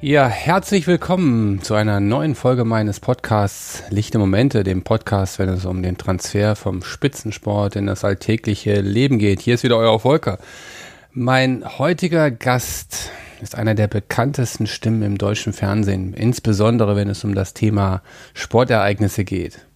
Ja, herzlich willkommen zu einer neuen Folge meines Podcasts Lichte Momente, dem Podcast, wenn es um den Transfer vom Spitzensport in das alltägliche Leben geht. Hier ist wieder euer Volker. Mein heutiger Gast ist einer der bekanntesten Stimmen im deutschen Fernsehen, insbesondere wenn es um das Thema Sportereignisse geht.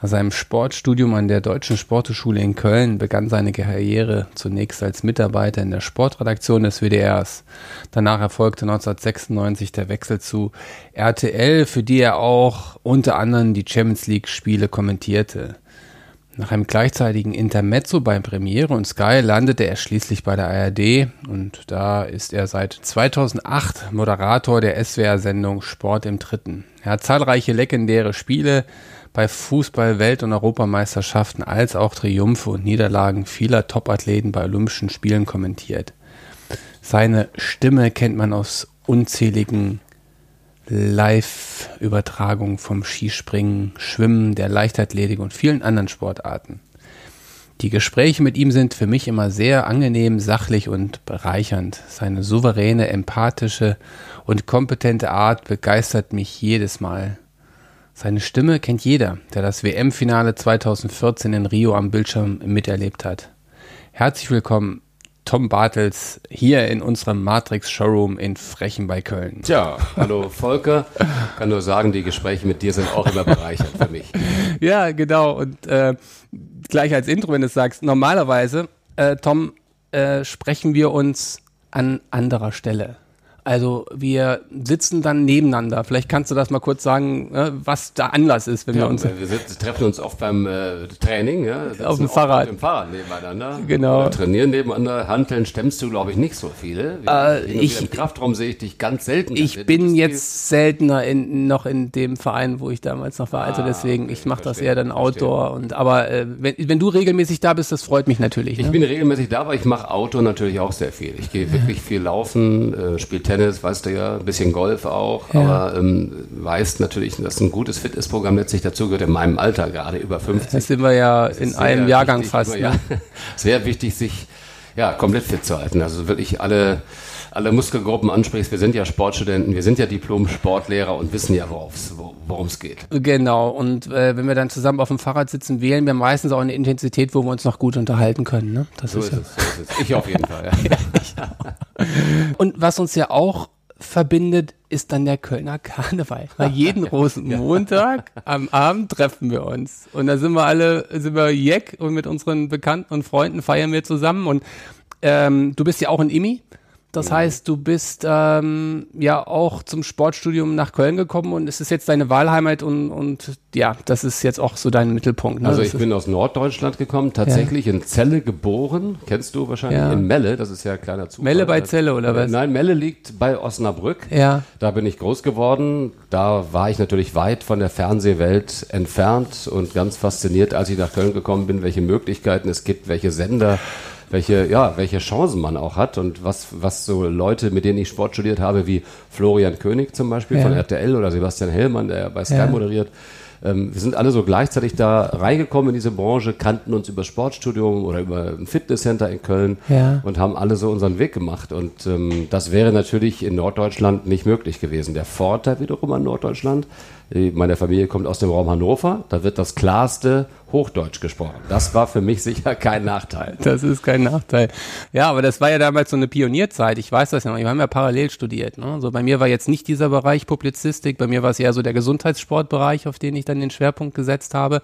Nach seinem Sportstudium an der Deutschen Sporteschule in Köln begann seine Karriere zunächst als Mitarbeiter in der Sportredaktion des WDRs. Danach erfolgte 1996 der Wechsel zu RTL, für die er auch unter anderem die Champions League Spiele kommentierte. Nach einem gleichzeitigen Intermezzo bei Premiere und Sky landete er schließlich bei der ARD und da ist er seit 2008 Moderator der SWR-Sendung Sport im Dritten. Er hat zahlreiche legendäre Spiele bei Fußball-, Welt- und Europameisterschaften als auch Triumphe und Niederlagen vieler Topathleten bei Olympischen Spielen kommentiert. Seine Stimme kennt man aus unzähligen Live-Übertragungen vom Skispringen, Schwimmen, der Leichtathletik und vielen anderen Sportarten. Die Gespräche mit ihm sind für mich immer sehr angenehm, sachlich und bereichernd. Seine souveräne, empathische und kompetente Art begeistert mich jedes Mal. Seine Stimme kennt jeder, der das WM-Finale 2014 in Rio am Bildschirm miterlebt hat. Herzlich willkommen, Tom Bartels, hier in unserem Matrix Showroom in Frechen bei Köln. Tja, hallo Volker. Kann nur sagen, die Gespräche mit dir sind auch immer bereichernd für mich. Ja, genau. Und äh, gleich als Intro, wenn du es sagst, normalerweise, äh, Tom, äh, sprechen wir uns an anderer Stelle. Also wir sitzen dann nebeneinander. Vielleicht kannst du das mal kurz sagen, ne, was der Anlass ist, wenn ja, wir uns. Wir sitzen, treffen uns oft beim äh, Training, ja, auf dem Fahrrad. Auf dem Fahrrad nebeneinander. Genau. Oder trainieren nebeneinander. Hanteln stemmst du, glaube ich, nicht so viele. Äh, ich, Im Kraftraum sehe ich dich ganz selten. Ich bin jetzt seltener in, noch in dem Verein, wo ich damals noch war. Also ah, deswegen, okay, ich mache das eher dann Outdoor. Verstehe. Und aber äh, wenn, wenn du regelmäßig da bist, das freut mich natürlich. Ich ne? bin regelmäßig da, aber ich mache Outdoor natürlich auch sehr viel. Ich gehe wirklich viel laufen, äh, spiele Tennis, weißt du ja ein bisschen Golf auch, ja. aber ähm, weißt natürlich, dass ein gutes Fitnessprogramm letztlich dazu gehört, in meinem Alter gerade über 50. Das sind wir ja in einem Jahrgang wichtig, fast. Ja, sehr wichtig, sich ja, komplett fit zu halten. Also wirklich alle, alle Muskelgruppen ansprichst. Wir sind ja Sportstudenten, wir sind ja Diplom-Sportlehrer und wissen ja, worum es geht. Genau. Und äh, wenn wir dann zusammen auf dem Fahrrad sitzen, wählen wir meistens auch eine Intensität, wo wir uns noch gut unterhalten können. Ne? Das so ist, ist, es, so ist es. Ich auf jeden Fall. Ja. und was uns ja auch verbindet, ist dann der Kölner Karneval. Weil jeden Rosenmontag am Abend treffen wir uns. Und da sind wir alle, sind wir Jeck und mit unseren Bekannten und Freunden feiern wir zusammen. Und ähm, du bist ja auch ein Imi. Das heißt, du bist ähm, ja auch zum Sportstudium nach Köln gekommen und es ist jetzt deine Wahlheimat und, und ja, das ist jetzt auch so dein Mittelpunkt. Ne? Also ich bin aus Norddeutschland gekommen, tatsächlich ja. in Celle geboren. Kennst du wahrscheinlich ja. in Melle, das ist ja ein kleiner Zufall. Melle bei Celle oder was? Nein, Melle liegt bei Osnabrück. Ja. Da bin ich groß geworden. Da war ich natürlich weit von der Fernsehwelt entfernt und ganz fasziniert, als ich nach Köln gekommen bin, welche Möglichkeiten es gibt, welche Sender welche, ja, welche Chancen man auch hat und was, was so Leute, mit denen ich Sport studiert habe, wie Florian König zum Beispiel ja. von RTL oder Sebastian Hellmann, der bei Sky ja. moderiert, ähm, wir sind alle so gleichzeitig da reingekommen in diese Branche, kannten uns über Sportstudium oder über ein Fitnesscenter in Köln ja. und haben alle so unseren Weg gemacht. Und ähm, das wäre natürlich in Norddeutschland nicht möglich gewesen. Der Vorteil wiederum an Norddeutschland, meine Familie kommt aus dem Raum Hannover, da wird das klarste Hochdeutsch gesprochen. Das war für mich sicher kein Nachteil. Das ist kein Nachteil. Ja, aber das war ja damals so eine Pionierzeit. Ich weiß das ja noch. Wir haben ja parallel studiert. Ne? So bei mir war jetzt nicht dieser Bereich Publizistik. Bei mir war es eher so der Gesundheitssportbereich, auf den ich dann den Schwerpunkt gesetzt habe.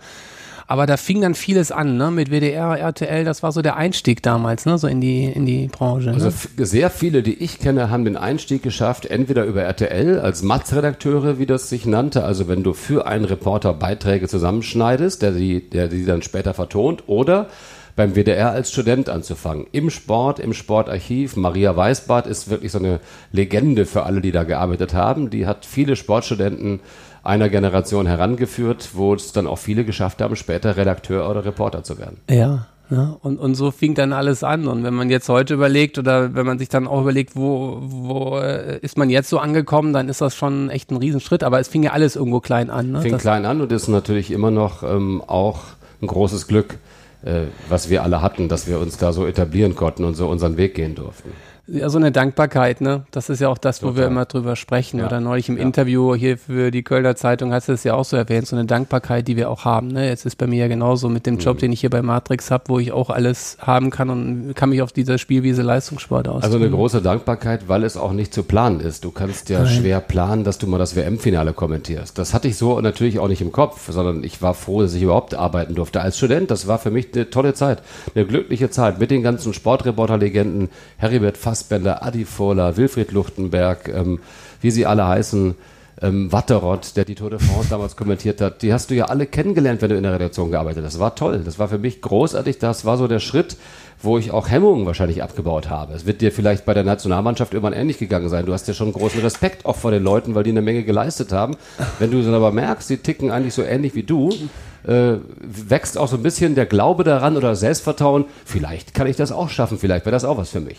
Aber da fing dann vieles an, ne? Mit WDR, RTL, das war so der Einstieg damals, ne? So in die, in die Branche. Ne? Also sehr viele, die ich kenne, haben den Einstieg geschafft, entweder über RTL als Matz-Redakteure, wie das sich nannte, also wenn du für einen Reporter Beiträge zusammenschneidest, der die, der die dann später vertont, oder beim WDR als Student anzufangen. Im Sport, im Sportarchiv. Maria Weißbart ist wirklich so eine Legende für alle, die da gearbeitet haben. Die hat viele Sportstudenten einer Generation herangeführt, wo es dann auch viele geschafft haben, später Redakteur oder Reporter zu werden. Ja, ja, und, und so fing dann alles an. Und wenn man jetzt heute überlegt oder wenn man sich dann auch überlegt, wo, wo äh, ist man jetzt so angekommen, dann ist das schon echt ein Riesenschritt. Aber es fing ja alles irgendwo klein an. Ne? Fing das klein an und ist natürlich immer noch ähm, auch ein großes Glück, äh, was wir alle hatten, dass wir uns da so etablieren konnten und so unseren Weg gehen durften. Ja, so eine Dankbarkeit, ne? Das ist ja auch das, Total. wo wir immer drüber sprechen. Ja. Oder neulich im ja. Interview hier für die Kölner Zeitung hast du es ja auch so erwähnt, so eine Dankbarkeit, die wir auch haben. Ne? Jetzt ist bei mir ja genauso mit dem Job, mhm. den ich hier bei Matrix habe, wo ich auch alles haben kann und kann mich auf dieser Spielwiese Leistungssport aus. Also eine große Dankbarkeit, weil es auch nicht zu planen ist. Du kannst ja Nein. schwer planen, dass du mal das WM-Finale kommentierst. Das hatte ich so natürlich auch nicht im Kopf, sondern ich war froh, dass ich überhaupt arbeiten durfte als Student. Das war für mich eine tolle Zeit, eine glückliche Zeit mit den ganzen Sportreporter-Legenden, Heribert Fass Fassbender, Adi Fohler, Wilfried Luchtenberg, ähm, wie sie alle heißen, ähm, Watterott, der die Tour de France damals kommentiert hat, die hast du ja alle kennengelernt, wenn du in der Redaktion gearbeitet hast. Das war toll. Das war für mich großartig. Das war so der Schritt, wo ich auch Hemmungen wahrscheinlich abgebaut habe. Es wird dir vielleicht bei der Nationalmannschaft irgendwann ähnlich gegangen sein. Du hast ja schon großen Respekt auch vor den Leuten, weil die eine Menge geleistet haben. Wenn du dann aber merkst, die ticken eigentlich so ähnlich wie du, äh, wächst auch so ein bisschen der Glaube daran oder Selbstvertrauen. Vielleicht kann ich das auch schaffen. Vielleicht wäre das auch was für mich.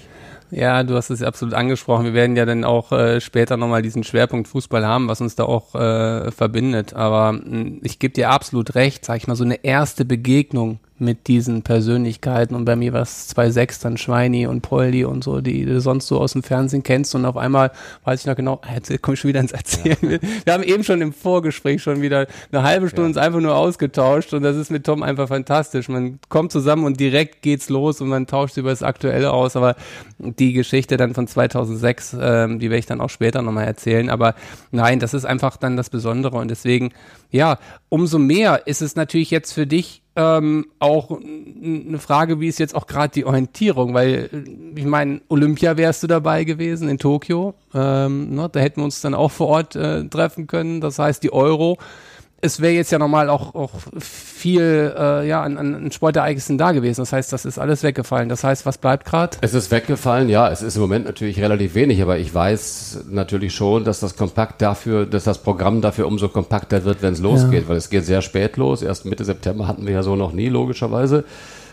Ja, du hast es absolut angesprochen. Wir werden ja dann auch äh, später nochmal diesen Schwerpunkt Fußball haben, was uns da auch äh, verbindet. Aber mh, hm, ich gebe dir absolut recht, sag ich mal, so eine erste Begegnung mit diesen Persönlichkeiten. Und bei mir war es 2.6 dann Schweini und Poldi und so, die du sonst so aus dem Fernsehen kennst. Und auf einmal weiß ich noch genau, jetzt komme ich schon wieder ins Erzählen. Ja. Wir haben eben schon im Vorgespräch schon wieder eine halbe Stunde ja. uns einfach nur ausgetauscht. Und das ist mit Tom einfach fantastisch. Man kommt zusammen und direkt geht's los und man tauscht über das Aktuelle aus. Aber die Geschichte dann von 2006, ähm, die werde ich dann auch später nochmal erzählen. Aber nein, das ist einfach dann das Besondere. Und deswegen, ja, umso mehr ist es natürlich jetzt für dich ähm, auch eine Frage, wie ist jetzt auch gerade die Orientierung, weil äh, ich meine, Olympia wärst du dabei gewesen in Tokio, ähm, ne, da hätten wir uns dann auch vor Ort äh, treffen können, das heißt die Euro es wäre jetzt ja normal auch, auch viel äh, ja, an, an Sportereignissen da gewesen. Das heißt, das ist alles weggefallen. Das heißt, was bleibt gerade? Es ist weggefallen, ja. Es ist im Moment natürlich relativ wenig, aber ich weiß natürlich schon, dass das Kompakt dafür, dass das Programm dafür umso kompakter wird, wenn es losgeht, ja. weil es geht sehr spät los. Erst Mitte September hatten wir ja so noch nie, logischerweise,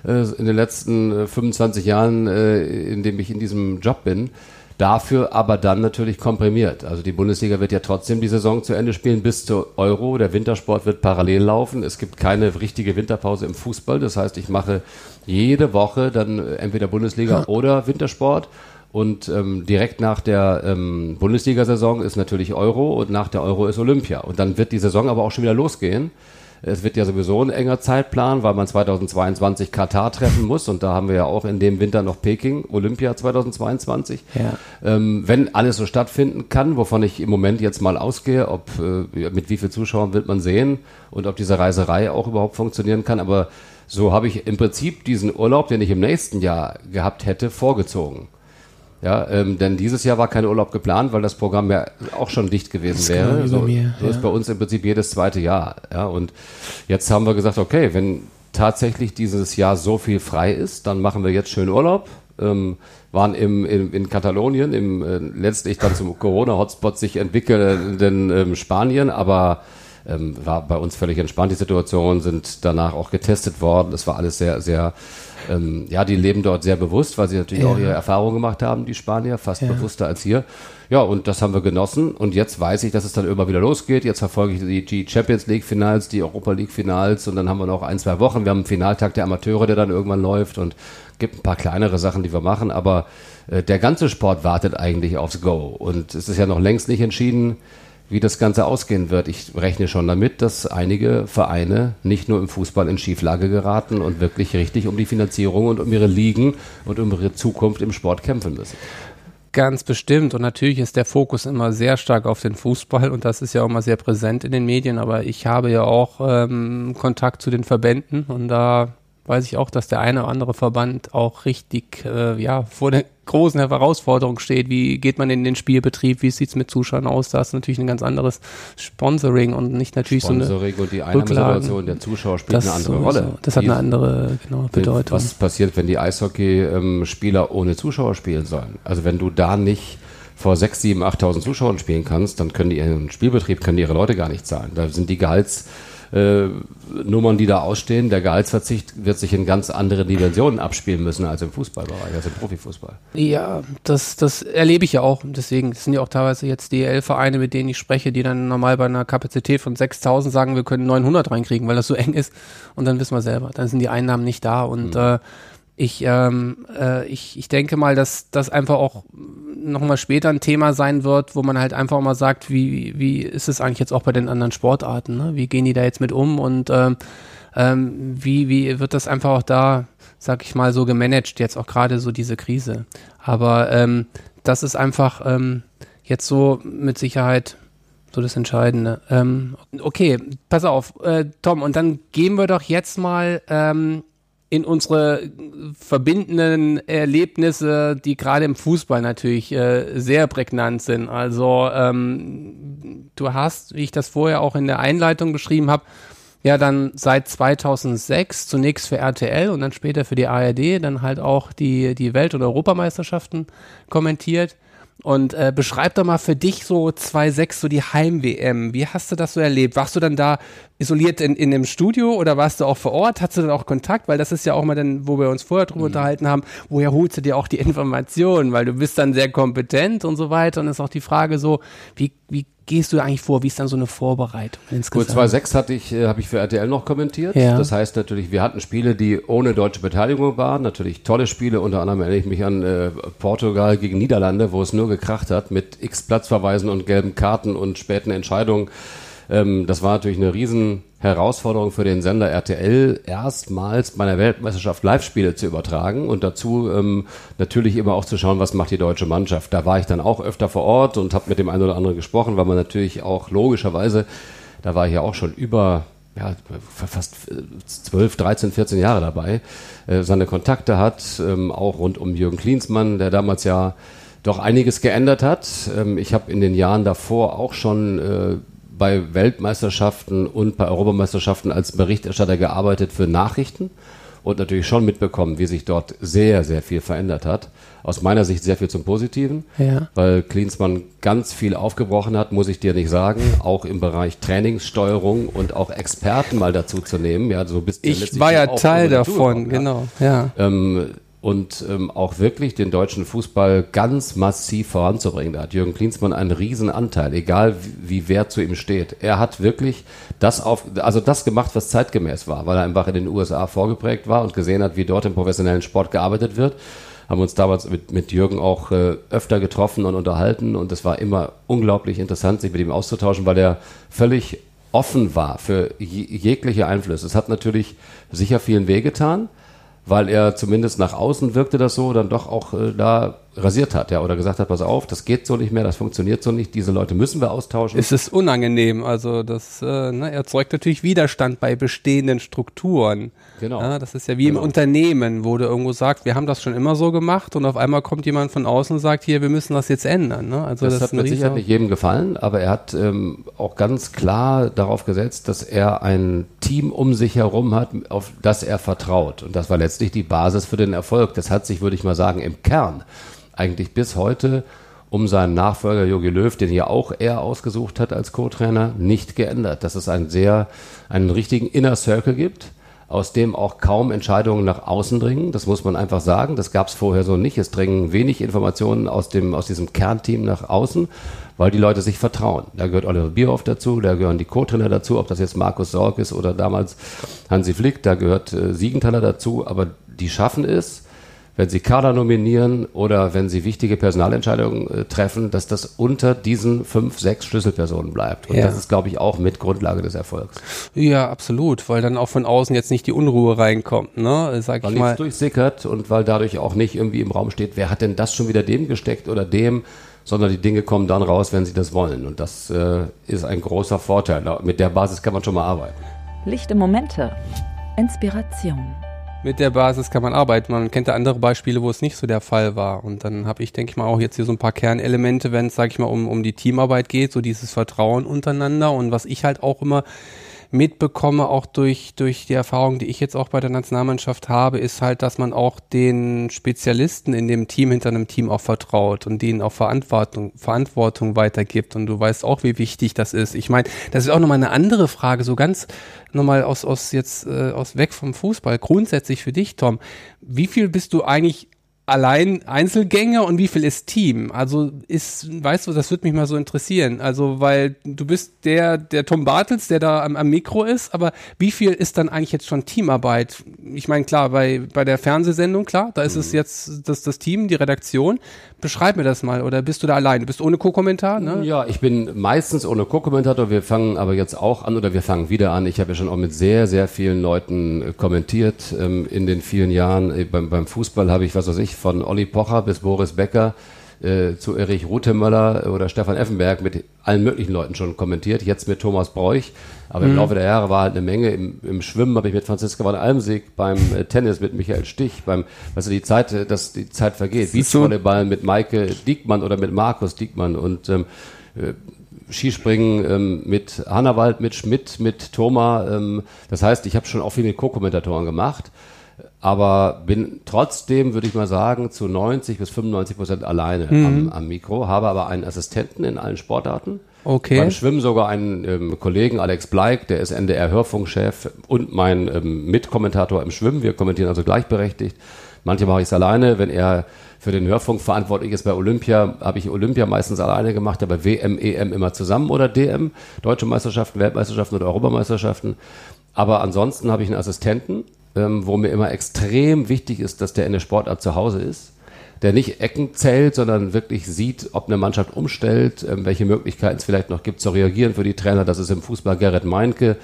äh, in den letzten äh, 25 Jahren, äh, in dem ich in diesem Job bin. Dafür aber dann natürlich komprimiert. Also die Bundesliga wird ja trotzdem die Saison zu Ende spielen bis zur Euro. Der Wintersport wird parallel laufen. Es gibt keine richtige Winterpause im Fußball. Das heißt, ich mache jede Woche dann entweder Bundesliga oder Wintersport. Und ähm, direkt nach der ähm, Bundesliga-Saison ist natürlich Euro und nach der Euro ist Olympia. Und dann wird die Saison aber auch schon wieder losgehen. Es wird ja sowieso ein enger Zeitplan, weil man 2022 Katar treffen muss und da haben wir ja auch in dem Winter noch Peking, Olympia 2022. Ja. Ähm, wenn alles so stattfinden kann, wovon ich im Moment jetzt mal ausgehe, ob äh, mit wie vielen Zuschauern wird man sehen und ob diese Reiserei auch überhaupt funktionieren kann, aber so habe ich im Prinzip diesen Urlaub, den ich im nächsten Jahr gehabt hätte, vorgezogen. Ja, ähm, denn dieses Jahr war kein Urlaub geplant, weil das Programm ja auch schon dicht gewesen wäre. So, mir, so ja. ist bei uns im Prinzip jedes zweite Jahr. Ja, und jetzt haben wir gesagt, okay, wenn tatsächlich dieses Jahr so viel frei ist, dann machen wir jetzt schön Urlaub. Ähm, waren im, im, in Katalonien, im äh, letztlich dann zum Corona-Hotspot sich entwickelnden ähm, Spanien, aber ähm, war bei uns völlig entspannt. Die Situation sind danach auch getestet worden. Das war alles sehr, sehr ähm, ja, die leben dort sehr bewusst, weil sie natürlich ja. auch ihre Erfahrungen gemacht haben, die Spanier, fast ja. bewusster als hier. Ja, und das haben wir genossen. Und jetzt weiß ich, dass es dann immer wieder losgeht. Jetzt verfolge ich die, die Champions League Finals, die Europa League Finals und dann haben wir noch ein, zwei Wochen. Wir haben einen Finaltag der Amateure, der dann irgendwann läuft und gibt ein paar kleinere Sachen, die wir machen. Aber äh, der ganze Sport wartet eigentlich aufs Go. Und es ist ja noch längst nicht entschieden, wie das Ganze ausgehen wird. Ich rechne schon damit, dass einige Vereine nicht nur im Fußball in Schieflage geraten und wirklich richtig um die Finanzierung und um ihre Ligen und um ihre Zukunft im Sport kämpfen müssen. Ganz bestimmt. Und natürlich ist der Fokus immer sehr stark auf den Fußball und das ist ja auch immer sehr präsent in den Medien. Aber ich habe ja auch ähm, Kontakt zu den Verbänden und da weiß ich auch, dass der eine oder andere Verband auch richtig äh, ja, vor der großen Herausforderung steht. Wie geht man in den Spielbetrieb? Wie sieht es mit Zuschauern aus? Da ist natürlich ein ganz anderes Sponsoring und nicht natürlich Sponsoring so eine Sponsoring und die Einnahmesituation der Zuschauer spielt das eine andere so, Rolle. Das hat eine andere genau, Bedeutung. Was passiert, wenn die Eishockey-Spieler ohne Zuschauer spielen sollen? Also wenn du da nicht vor 6, 7, 8.000 Zuschauern spielen kannst, dann können die ihren Spielbetrieb, können die ihre Leute gar nicht zahlen. Da sind die Gehalts äh, Nummern, die da ausstehen. Der Gehaltsverzicht wird sich in ganz andere Dimensionen abspielen müssen als im Fußballbereich, als im Profifußball. Ja, das, das erlebe ich ja auch. Deswegen sind ja auch teilweise jetzt DL-Vereine, mit denen ich spreche, die dann normal bei einer Kapazität von 6000 sagen, wir können 900 reinkriegen, weil das so eng ist. Und dann wissen wir selber, dann sind die Einnahmen nicht da. Und mhm. äh, ich, ähm, äh, ich, ich denke mal, dass das einfach auch nochmal später ein Thema sein wird, wo man halt einfach mal sagt, wie, wie ist es eigentlich jetzt auch bei den anderen Sportarten? Ne? Wie gehen die da jetzt mit um und ähm, ähm, wie, wie wird das einfach auch da, sag ich mal, so gemanagt, jetzt auch gerade so diese Krise? Aber ähm, das ist einfach ähm, jetzt so mit Sicherheit so das Entscheidende. Ähm, okay, pass auf, äh, Tom, und dann gehen wir doch jetzt mal ähm, in unsere verbindenden Erlebnisse, die gerade im Fußball natürlich äh, sehr prägnant sind. Also ähm, du hast, wie ich das vorher auch in der Einleitung beschrieben habe, ja dann seit 2006 zunächst für RTL und dann später für die ARD dann halt auch die, die Welt- und Europameisterschaften kommentiert. Und äh, beschreib doch mal für dich so 2-6, so die Heim-WM. Wie hast du das so erlebt? Warst du dann da isoliert in, in dem Studio oder warst du auch vor Ort? Hattest du dann auch Kontakt? Weil das ist ja auch mal dann, wo wir uns vorher drüber mhm. unterhalten haben, woher holst du dir auch die Informationen? Weil du bist dann sehr kompetent und so weiter. Und ist auch die Frage so, wie, wie gehst du eigentlich vor? Wie ist dann so eine Vorbereitung insgesamt? Gut, 2.6 hatte ich, äh, habe ich für RTL noch kommentiert. Ja. Das heißt natürlich, wir hatten Spiele, die ohne deutsche Beteiligung waren. Natürlich tolle Spiele, unter anderem erinnere ich mich an äh, Portugal gegen Niederlande, wo es nur gekracht hat mit x Platzverweisen und gelben Karten und späten Entscheidungen. Ähm, das war natürlich eine riesen Herausforderung für den Sender RTL, erstmals bei einer Weltmeisterschaft Live-Spiele zu übertragen und dazu ähm, natürlich immer auch zu schauen, was macht die deutsche Mannschaft. Da war ich dann auch öfter vor Ort und habe mit dem einen oder anderen gesprochen, weil man natürlich auch logischerweise, da war ich ja auch schon über ja, fast 12, 13, 14 Jahre dabei, äh, seine Kontakte hat, ähm, auch rund um Jürgen Klinsmann, der damals ja doch einiges geändert hat. Ähm, ich habe in den Jahren davor auch schon äh, bei Weltmeisterschaften und bei Europameisterschaften als Berichterstatter gearbeitet für Nachrichten und natürlich schon mitbekommen, wie sich dort sehr, sehr viel verändert hat. Aus meiner Sicht sehr viel zum Positiven, ja. weil Klinsmann ganz viel aufgebrochen hat, muss ich dir nicht sagen, auch im Bereich Trainingssteuerung und auch Experten mal dazu zu nehmen. Ja, so bist ich war ja Teil davon, genau. Ja. Ähm, und ähm, auch wirklich den deutschen Fußball ganz massiv voranzubringen. Da hat Jürgen Klinsmann einen riesen Anteil, egal wie, wie wer zu ihm steht. Er hat wirklich das auf, also das gemacht, was zeitgemäß war, weil er einfach in den USA vorgeprägt war und gesehen hat, wie dort im professionellen Sport gearbeitet wird. Haben uns damals mit, mit Jürgen auch äh, öfter getroffen und unterhalten und es war immer unglaublich interessant, sich mit ihm auszutauschen, weil er völlig offen war für jegliche Einflüsse. Es hat natürlich sicher vielen wehgetan, weil er zumindest nach außen wirkte das so, dann doch auch äh, da rasiert hat, ja, oder gesagt hat, pass auf, das geht so nicht mehr, das funktioniert so nicht, diese Leute müssen wir austauschen. Es ist unangenehm, also das äh, ne, erzeugt natürlich Widerstand bei bestehenden Strukturen. Genau. Ja, das ist ja wie genau. im Unternehmen, wo du irgendwo sagst, wir haben das schon immer so gemacht und auf einmal kommt jemand von außen und sagt, hier, wir müssen das jetzt ändern. Ne? Also das, das hat mit Sicherheit nicht jedem gefallen, aber er hat ähm, auch ganz klar darauf gesetzt, dass er ein Team um sich herum hat, auf das er vertraut. Und das war letztlich die Basis für den Erfolg. Das hat sich, würde ich mal sagen, im Kern eigentlich bis heute um seinen Nachfolger Jogi Löw, den ja auch er ausgesucht hat als Co-Trainer, nicht geändert. Dass es einen sehr, einen richtigen Inner Circle gibt, aus dem auch kaum Entscheidungen nach außen dringen. Das muss man einfach sagen. Das gab es vorher so nicht. Es dringen wenig Informationen aus dem, aus diesem Kernteam nach außen, weil die Leute sich vertrauen. Da gehört Oliver Bierhoff dazu, da gehören die Co-Trainer dazu, ob das jetzt Markus Sorg ist oder damals Hansi Flick, da gehört äh, Siegenthaler dazu, aber die schaffen es, wenn Sie Kader nominieren oder wenn Sie wichtige Personalentscheidungen äh, treffen, dass das unter diesen fünf, sechs Schlüsselpersonen bleibt. Und ja. das ist, glaube ich, auch mit Grundlage des Erfolgs. Ja, absolut, weil dann auch von außen jetzt nicht die Unruhe reinkommt, ne? Sag weil ich mal. durchsickert und weil dadurch auch nicht irgendwie im Raum steht, wer hat denn das schon wieder dem gesteckt oder dem, sondern die Dinge kommen dann raus, wenn sie das wollen. Und das äh, ist ein großer Vorteil. Mit der Basis kann man schon mal arbeiten. Lichte Momente. Inspiration mit der Basis kann man arbeiten. Man kennt ja andere Beispiele, wo es nicht so der Fall war. Und dann habe ich, denke ich mal, auch jetzt hier so ein paar Kernelemente, wenn es, sage ich mal, um, um die Teamarbeit geht, so dieses Vertrauen untereinander. Und was ich halt auch immer mitbekomme, auch durch, durch die Erfahrung, die ich jetzt auch bei der Nationalmannschaft habe, ist halt, dass man auch den Spezialisten in dem Team hinter einem Team auch vertraut und denen auch Verantwortung, Verantwortung weitergibt. Und du weißt auch, wie wichtig das ist. Ich meine, das ist auch nochmal eine andere Frage, so ganz nochmal aus, aus jetzt äh, aus weg vom Fußball. Grundsätzlich für dich, Tom, wie viel bist du eigentlich allein Einzelgänger und wie viel ist Team? Also ist, weißt du, das würde mich mal so interessieren. Also, weil du bist der, der Tom Bartels, der da am, am Mikro ist, aber wie viel ist dann eigentlich jetzt schon Teamarbeit? Ich meine, klar, bei, bei der Fernsehsendung, klar, da ist mhm. es jetzt das, das Team, die Redaktion. Beschreib mir das mal, oder bist du da allein? Du bist ohne Co-Kommentar, ne? Ja, ich bin meistens ohne Co-Kommentator. Wir fangen aber jetzt auch an, oder wir fangen wieder an. Ich habe ja schon auch mit sehr, sehr vielen Leuten äh, kommentiert ähm, in den vielen Jahren. Äh, beim, beim Fußball habe ich, was weiß ich, von Olli Pocher bis Boris Becker äh, zu Erich Rutemöller oder Stefan Effenberg mit allen möglichen Leuten schon kommentiert. Jetzt mit Thomas Bräuch. Aber mhm. im Laufe der Jahre war halt eine Menge. Im, im Schwimmen habe ich mit Franziska van Almsieg, beim äh, Tennis mit Michael Stich, beim, weißt du, die Zeit, äh, dass die Zeit vergeht. Beachvolleyball mit Maike Diekmann oder mit Markus Diekmann und ähm, äh, Skispringen ähm, mit Hannawald, mit Schmidt, mit Thoma. Ähm, das heißt, ich habe schon auch viel mit Co-Kommentatoren gemacht aber bin trotzdem, würde ich mal sagen, zu 90 bis 95 Prozent alleine mhm. am, am, Mikro, habe aber einen Assistenten in allen Sportarten. Okay. Beim Schwimmen sogar einen ähm, Kollegen, Alex Bleik, der ist NDR-Hörfunkchef und mein ähm, Mitkommentator im Schwimmen. Wir kommentieren also gleichberechtigt. Manchmal mache ich es alleine, wenn er für den Hörfunk verantwortlich ist bei Olympia, habe ich Olympia meistens alleine gemacht, aber WM, EM immer zusammen oder DM, Deutsche Meisterschaften, Weltmeisterschaften oder Europameisterschaften. Aber ansonsten habe ich einen Assistenten ähm, wo mir immer extrem wichtig ist, dass der in der Sportart zu Hause ist, der nicht Ecken zählt, sondern wirklich sieht, ob eine Mannschaft umstellt, ähm, welche Möglichkeiten es vielleicht noch gibt zu reagieren für die Trainer. Das ist im Fußball Gerrit Meinke.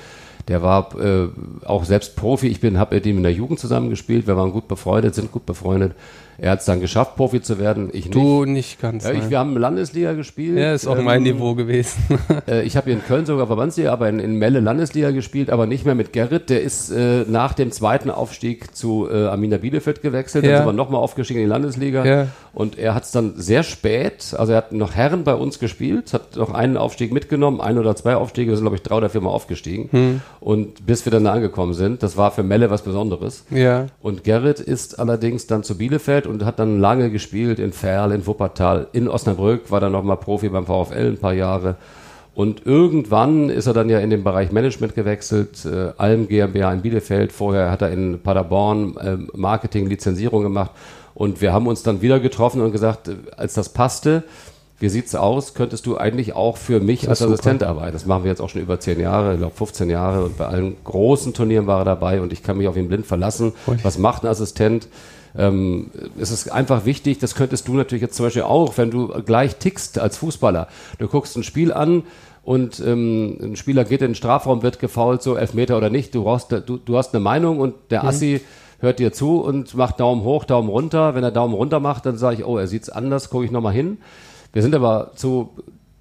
Der war äh, auch selbst Profi. Ich bin, habe mit ihm in der Jugend zusammengespielt. Wir waren gut befreundet, sind gut befreundet. Er hat es dann geschafft, Profi zu werden. Ich du nicht ganz. Ja, ich, wir haben Landesliga gespielt. Ja, ist auch ähm, mein Niveau gewesen. äh, ich habe hier in Köln sogar Verbandsliga, aber in, in, Melle Landesliga gespielt, aber nicht mehr mit Gerrit. Der ist äh, nach dem zweiten Aufstieg zu äh, Amina Bielefeld gewechselt. Ja. Dann sind wir nochmal aufgestiegen in die Landesliga. Ja. Und er hat es dann sehr spät, also er hat noch Herren bei uns gespielt, hat noch einen Aufstieg mitgenommen, ein oder zwei Aufstiege, wir sind glaube ich drei oder vier Mal aufgestiegen. Hm. Und bis wir dann da angekommen sind, das war für Melle was Besonderes. Ja. Und Gerrit ist allerdings dann zu Bielefeld und hat dann lange gespielt in Ferl, in Wuppertal, in Osnabrück, war dann nochmal Profi beim VfL ein paar Jahre. Und irgendwann ist er dann ja in den Bereich Management gewechselt, äh, Alm GmbH in Bielefeld. Vorher hat er in Paderborn äh, Marketing, Lizenzierung gemacht. Und wir haben uns dann wieder getroffen und gesagt, äh, als das passte, wie sieht's aus? Könntest du eigentlich auch für mich als Assistent arbeiten? Das machen wir jetzt auch schon über zehn Jahre, ich glaube 15 Jahre. Und bei allen großen Turnieren war er dabei und ich kann mich auf ihn blind verlassen. Was macht ein Assistent? Ähm, es ist einfach wichtig, das könntest du natürlich jetzt zum Beispiel auch, wenn du gleich tickst als Fußballer. Du guckst ein Spiel an und ähm, ein Spieler geht in den Strafraum, wird gefault, so Elfmeter oder nicht. Du, brauchst, du, du hast eine Meinung und der mhm. Assi hört dir zu und macht Daumen hoch, Daumen runter. Wenn er Daumen runter macht, dann sage ich, oh, er sieht's anders, gucke ich nochmal hin. Wir sind aber zu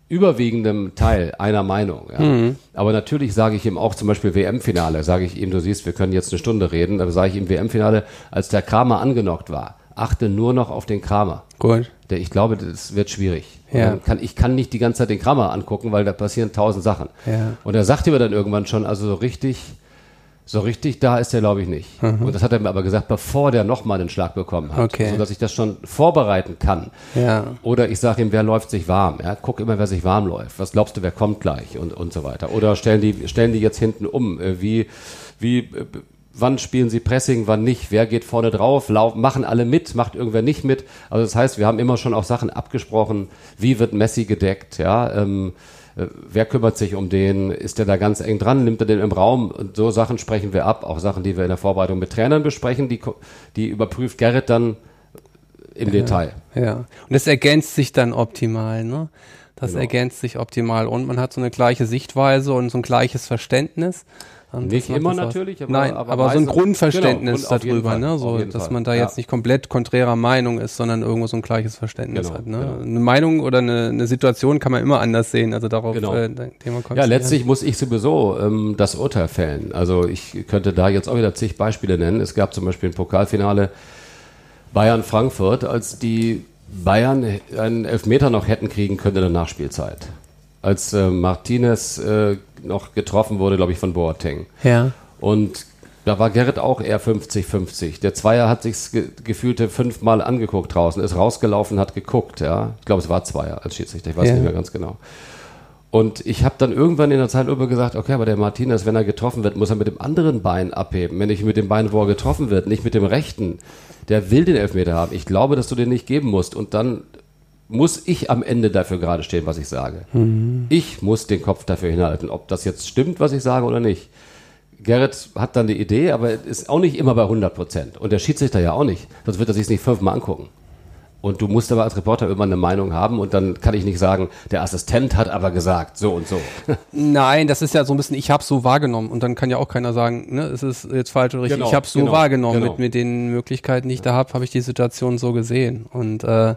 überwiegendem Teil einer Meinung. Ja. Mhm. Aber natürlich sage ich ihm auch zum Beispiel WM-Finale, sage ich ihm, du siehst, wir können jetzt eine Stunde reden, aber sage ich ihm WM-Finale, als der Kramer angenockt war, achte nur noch auf den Kramer. Gut. Der, ich glaube, das wird schwierig. Ja. Kann, ich kann nicht die ganze Zeit den Kramer angucken, weil da passieren tausend Sachen. Ja. Und er sagte mir dann irgendwann schon, also so richtig, so richtig da ist er, glaube ich, nicht. Mhm. Und das hat er mir aber gesagt, bevor der nochmal den Schlag bekommen hat. Okay. Sodass ich das schon vorbereiten kann. Ja. Oder ich sage ihm, wer läuft sich warm? Ja, guck immer, wer sich warm läuft. Was glaubst du, wer kommt gleich? Und, und so weiter. Oder stellen die, stellen die jetzt hinten um? Äh, wie, wie, äh, wann spielen sie Pressing, wann nicht? Wer geht vorne drauf? Lauf, machen alle mit? Macht irgendwer nicht mit? Also das heißt, wir haben immer schon auch Sachen abgesprochen. Wie wird Messi gedeckt? Ja, ähm, äh, wer kümmert sich um den, ist der da ganz eng dran, nimmt er den im Raum und so Sachen sprechen wir ab, auch Sachen, die wir in der Vorbereitung mit Trainern besprechen, die, die überprüft Gerrit dann im ja, Detail. Ja, und das ergänzt sich dann optimal, ne? Das genau. ergänzt sich optimal und man hat so eine gleiche Sichtweise und so ein gleiches Verständnis. Nicht immer natürlich, aber, Nein, aber, aber so ein Grundverständnis genau, darüber, ne? so, dass Fall. man da jetzt nicht komplett konträrer Meinung ist, sondern irgendwo so ein gleiches Verständnis genau, hat. Ne? Genau. Eine Meinung oder eine, eine, Situation kann man immer anders sehen, also darauf genau. äh, Thema kommt. Ja, letztlich muss ich sowieso ähm, das Urteil fällen. Also ich könnte da jetzt auch wieder zig Beispiele nennen. Es gab zum Beispiel ein Pokalfinale Bayern-Frankfurt, als die Bayern einen Elfmeter noch hätten kriegen können in der Nachspielzeit als äh, Martinez äh, noch getroffen wurde, glaube ich, von Boateng. Ja. Und da war Gerrit auch eher 50-50. Der Zweier hat sich ge gefühlte fünfmal angeguckt draußen, ist rausgelaufen, hat geguckt. Ja, ich glaube, es war Zweier als Schiedsrichter, ich weiß Ja. nicht mehr ganz genau. Und ich habe dann irgendwann in der Zeitlupe gesagt, okay, aber der Martinez, wenn er getroffen wird, muss er mit dem anderen Bein abheben. Wenn nicht mit dem Bein, wo er getroffen wird, nicht mit dem rechten. Der will den Elfmeter haben. Ich glaube, dass du den nicht geben musst. Und dann muss ich am Ende dafür gerade stehen, was ich sage. Ich muss den Kopf dafür hinhalten, ob das jetzt stimmt, was ich sage oder nicht. Gerrit hat dann die Idee, aber ist auch nicht immer bei 100 Prozent. Und der Schiedsrichter ja auch nicht. Sonst wird er sich nicht fünfmal angucken. Und du musst aber als Reporter immer eine Meinung haben und dann kann ich nicht sagen, der Assistent hat aber gesagt, so und so. Nein, das ist ja so ein bisschen, ich habe so wahrgenommen und dann kann ja auch keiner sagen, ne, es ist jetzt falsch oder richtig. Genau, ich habe so genau, wahrgenommen genau. mit, mit den Möglichkeiten, die ich da habe, habe ich die Situation so gesehen. Und äh,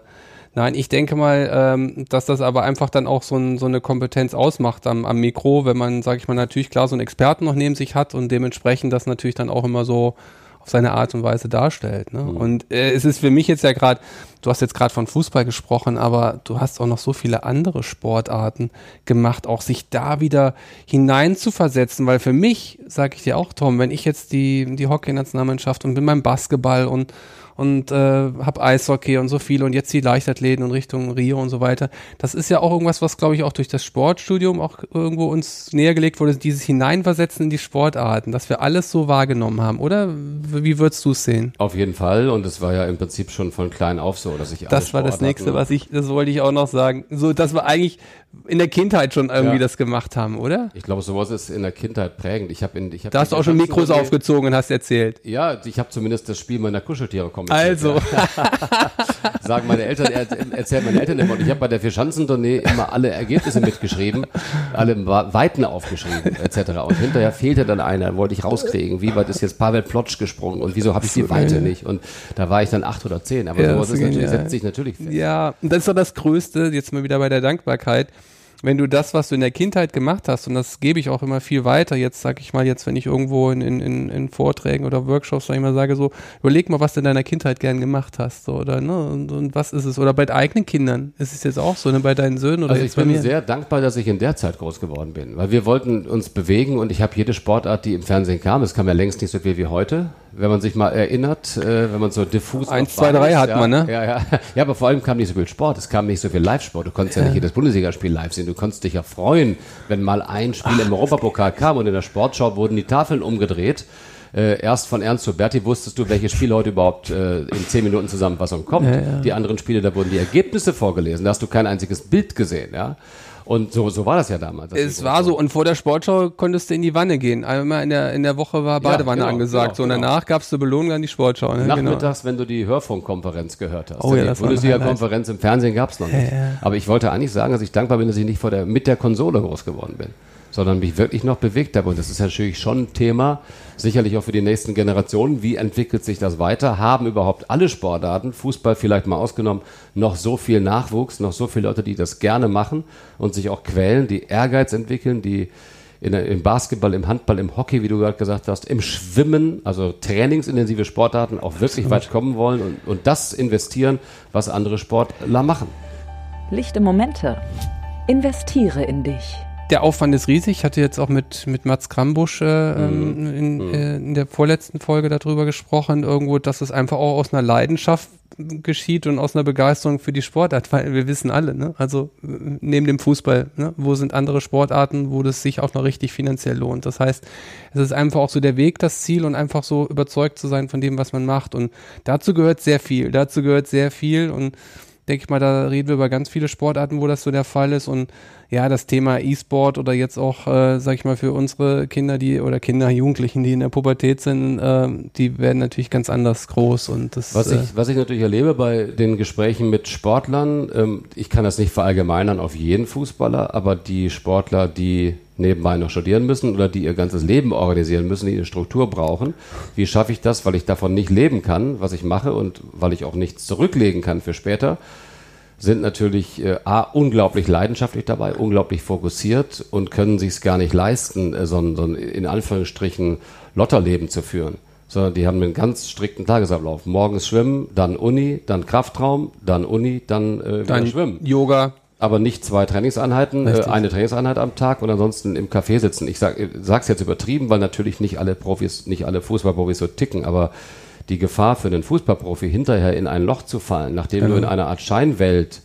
nein, ich denke mal, ähm, dass das aber einfach dann auch so, ein, so eine Kompetenz ausmacht am, am Mikro, wenn man, sage ich mal, natürlich klar so einen Experten noch neben sich hat und dementsprechend das natürlich dann auch immer so auf seine Art und Weise darstellt. Ne? Und äh, es ist für mich jetzt ja gerade, du hast jetzt gerade von Fußball gesprochen, aber du hast auch noch so viele andere Sportarten gemacht, auch sich da wieder hinein zu versetzen, weil für mich, sage ich dir auch, Tom, wenn ich jetzt die, die Hockey-Nationalmannschaft und bin beim Basketball und und äh, habe Eishockey und so viel und jetzt die Leichtathleten und Richtung Rio und so weiter. Das ist ja auch irgendwas, was glaube ich auch durch das Sportstudium auch irgendwo uns näher gelegt wurde, dieses Hineinversetzen in die Sportarten, dass wir alles so wahrgenommen haben, oder? Wie würdest du es sehen? Auf jeden Fall. Und es war ja im Prinzip schon von klein auf so, dass ich alle Das war das nächste, was ich, das wollte ich auch noch sagen. So, dass wir eigentlich in der Kindheit schon irgendwie Ja. das gemacht haben, oder? Ich glaube, sowas ist in der Kindheit prägend. Ich habe in, ich hab Da hast du auch schon Mikros aufgezogen und hast erzählt. Ja, ich habe zumindest das Spiel meiner Kuscheltiere kommentiert. Also. Sagen meine Eltern, er, erzählen meine Eltern immer. Und ich habe bei der Vierschanzentournee immer alle Ergebnisse mitgeschrieben, alle Weiten aufgeschrieben, etc. Und hinterher fehlte dann einer, wollte ich rauskriegen, wie weit ist jetzt Pavel Plotsch gesprungen und wieso habe ich die Weite nicht? Und da war ich dann acht oder zehn. Aber Ja, sowas ist natürlich, setzt sich natürlich fest. Ja, und das ist doch das Größte, jetzt mal wieder bei der Dankbarkeit. Wenn du das, was du in der Kindheit gemacht hast, und das gebe ich auch immer viel weiter, jetzt sag ich mal, jetzt, wenn ich irgendwo in, in, in, in Vorträgen oder Workshops, sag ich mal, sage so, überleg mal, was du in deiner Kindheit gern gemacht hast, so, oder, ne, und, und was ist es? Oder bei eigenen Kindern, ist es jetzt auch so, ne, bei deinen Söhnen oder Also ich bin mir? sehr dankbar, dass ich in der Zeit groß geworden bin, weil wir wollten uns bewegen und ich habe jede Sportart, die im Fernsehen kam, es kam ja längst nicht so viel wie heute, wenn man sich mal erinnert, äh, wenn man so diffus Eins, zwei, drei hat ja, man, ne? Ja, ja. ja, aber vor allem kam nicht so viel Sport, es kam nicht so viel Live-Sport, du konntest ja, nicht jedes Bundesligaspiel live sehen, du konntest dich ja freuen, wenn mal ein Spiel im Europapokal kam und in der Sportschau wurden die Tafeln umgedreht. Äh, erst von Ernst zu Berti wusstest du, welches Spiel heute überhaupt äh, in 10 Minuten Zusammenfassung kommt. Die anderen Spiele, da wurden die Ergebnisse vorgelesen. Da hast du kein einziges Bild gesehen, ja. Und so, so war das ja damals. Es war so, und vor der Sportschau konntest du in die Wanne gehen. Einmal in der, in der Woche war Badewanne genau, angesagt. genau, so, und genau. danach gab's eine Belohnung an die Sportschau. Ne? Genau. Nachmittags, wenn du die Hörfunkkonferenz gehört hast. Oh ja, die Bundesliga-Konferenz im Fernsehen gab es noch nicht. Aber ich wollte eigentlich sagen, dass ich dankbar bin, dass ich nicht vor der, mit der Konsole groß geworden bin, sondern mich wirklich noch bewegt habe. Und das ist natürlich schon ein Thema, sicherlich auch für die nächsten Generationen. Wie entwickelt sich das weiter? Haben überhaupt alle Sportarten, Fußball vielleicht mal ausgenommen, noch so viel Nachwuchs, noch so viele Leute, die das gerne machen und sich auch quälen, die Ehrgeiz entwickeln, die in, im Basketball, im Handball, im Hockey, wie du gerade gesagt hast, im Schwimmen, also trainingsintensive Sportarten auch wirklich weit kommen wollen und, und das investieren, was andere Sportler machen. Lichte Momente. Investiere in dich. Der Aufwand ist riesig. Ich hatte jetzt auch mit, mit Mats Krambusch äh, ähm, in, äh, in der vorletzten Folge darüber gesprochen, irgendwo, dass es einfach auch aus einer Leidenschaft geschieht und aus einer Begeisterung für die Sportart, weil wir wissen alle, ne? also neben dem Fußball, ne? wo sind andere Sportarten, wo das sich auch noch richtig finanziell lohnt. Das heißt, es ist einfach auch so der Weg, das Ziel und einfach so überzeugt zu sein von dem, was man macht. Und dazu gehört sehr viel, dazu gehört sehr viel und denke ich mal, da reden wir über ganz viele Sportarten, wo das so der Fall ist. Und ja, das Thema E-Sport oder jetzt auch, äh, sag ich mal, für unsere Kinder, die oder Kinder, Jugendlichen, die in der Pubertät sind, äh, die werden natürlich ganz anders groß. Und das Was äh, ich, was ich natürlich erlebe bei den Gesprächen mit Sportlern, ähm, ich kann das nicht verallgemeinern auf jeden Fußballer, aber die Sportler, die nebenbei noch studieren müssen oder die ihr ganzes Leben organisieren müssen, die eine Struktur brauchen. Wie schaffe ich das, weil ich davon nicht leben kann, was ich mache und weil ich auch nichts zurücklegen kann für später? Sind natürlich äh, A, unglaublich leidenschaftlich dabei, unglaublich fokussiert und können sich es gar nicht leisten, äh, so, ein, so ein in Anführungsstrichen Lotterleben zu führen. Sondern die haben einen ganz strikten Tagesablauf. Morgens schwimmen, dann Uni, dann Kraftraum, dann Uni, dann äh, dann schwimmen. Yoga, aber nicht zwei Trainingseinheiten, äh, eine Trainingseinheit am Tag und ansonsten im Café sitzen. Ich sag, sag's jetzt übertrieben, weil natürlich nicht alle Profis, nicht alle Fußballprofis so ticken, aber die Gefahr für einen Fußballprofi hinterher in ein Loch zu fallen, nachdem genau. du in einer Art Scheinwelt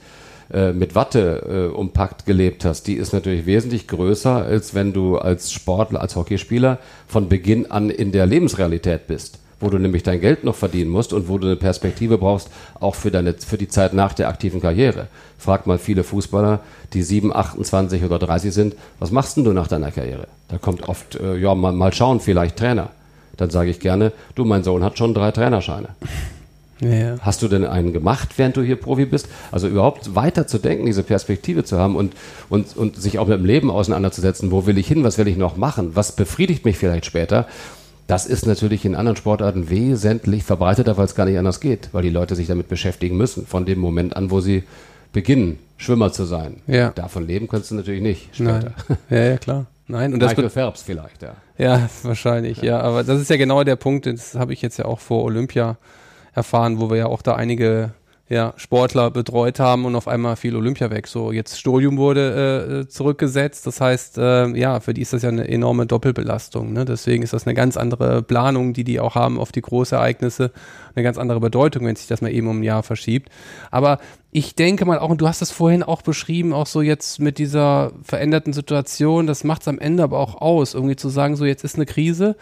äh, mit Watte äh, umpackt gelebt hast, die ist natürlich wesentlich größer, als wenn du als Sportler, als Hockeyspieler von Beginn an in der Lebensrealität bist wo du nämlich dein Geld noch verdienen musst und wo du eine Perspektive brauchst, auch für, deine, für die Zeit nach der aktiven Karriere. Frag mal viele Fußballer, die 7, 28 oder 30 sind, was machst denn du nach deiner Karriere? Da kommt oft, äh, ja, mal, mal schauen, vielleicht Trainer. Dann sage ich gerne, du, mein Sohn hat schon drei Trainerscheine. Ja. Hast du denn einen gemacht, während du hier Profi bist? Also überhaupt weiter zu denken, diese Perspektive zu haben und, und, und sich auch mit dem Leben auseinanderzusetzen. Wo will ich hin? Was will ich noch machen? Was befriedigt mich vielleicht später? Das ist natürlich in anderen Sportarten wesentlich verbreiteter, weil es gar nicht anders geht, weil die Leute sich damit beschäftigen müssen, von dem Moment an, wo sie beginnen, Schwimmer zu sein. Ja. Davon leben kannst du natürlich nicht später. Nein. Ja, ja, klar. Nein, und das Michael Phelps vielleicht, ja. Ja, wahrscheinlich, ja. Aber das ist ja genau der Punkt, das habe ich jetzt ja auch vor Olympia erfahren, wo wir ja auch da einige ja, Sportler betreut haben und auf einmal fiel Olympia weg. So, jetzt Studium wurde äh, zurückgesetzt. Das heißt, äh, ja, für die ist das ja eine enorme Doppelbelastung. Ne? Deswegen ist das eine ganz andere Planung, die die auch haben auf die Großereignisse. Eine ganz andere Bedeutung, wenn sich das mal eben um ein Jahr verschiebt. Aber ich denke mal auch, und du hast das vorhin auch beschrieben, auch so jetzt mit dieser veränderten Situation, das macht es am Ende aber auch aus, irgendwie zu sagen, so jetzt ist eine Krise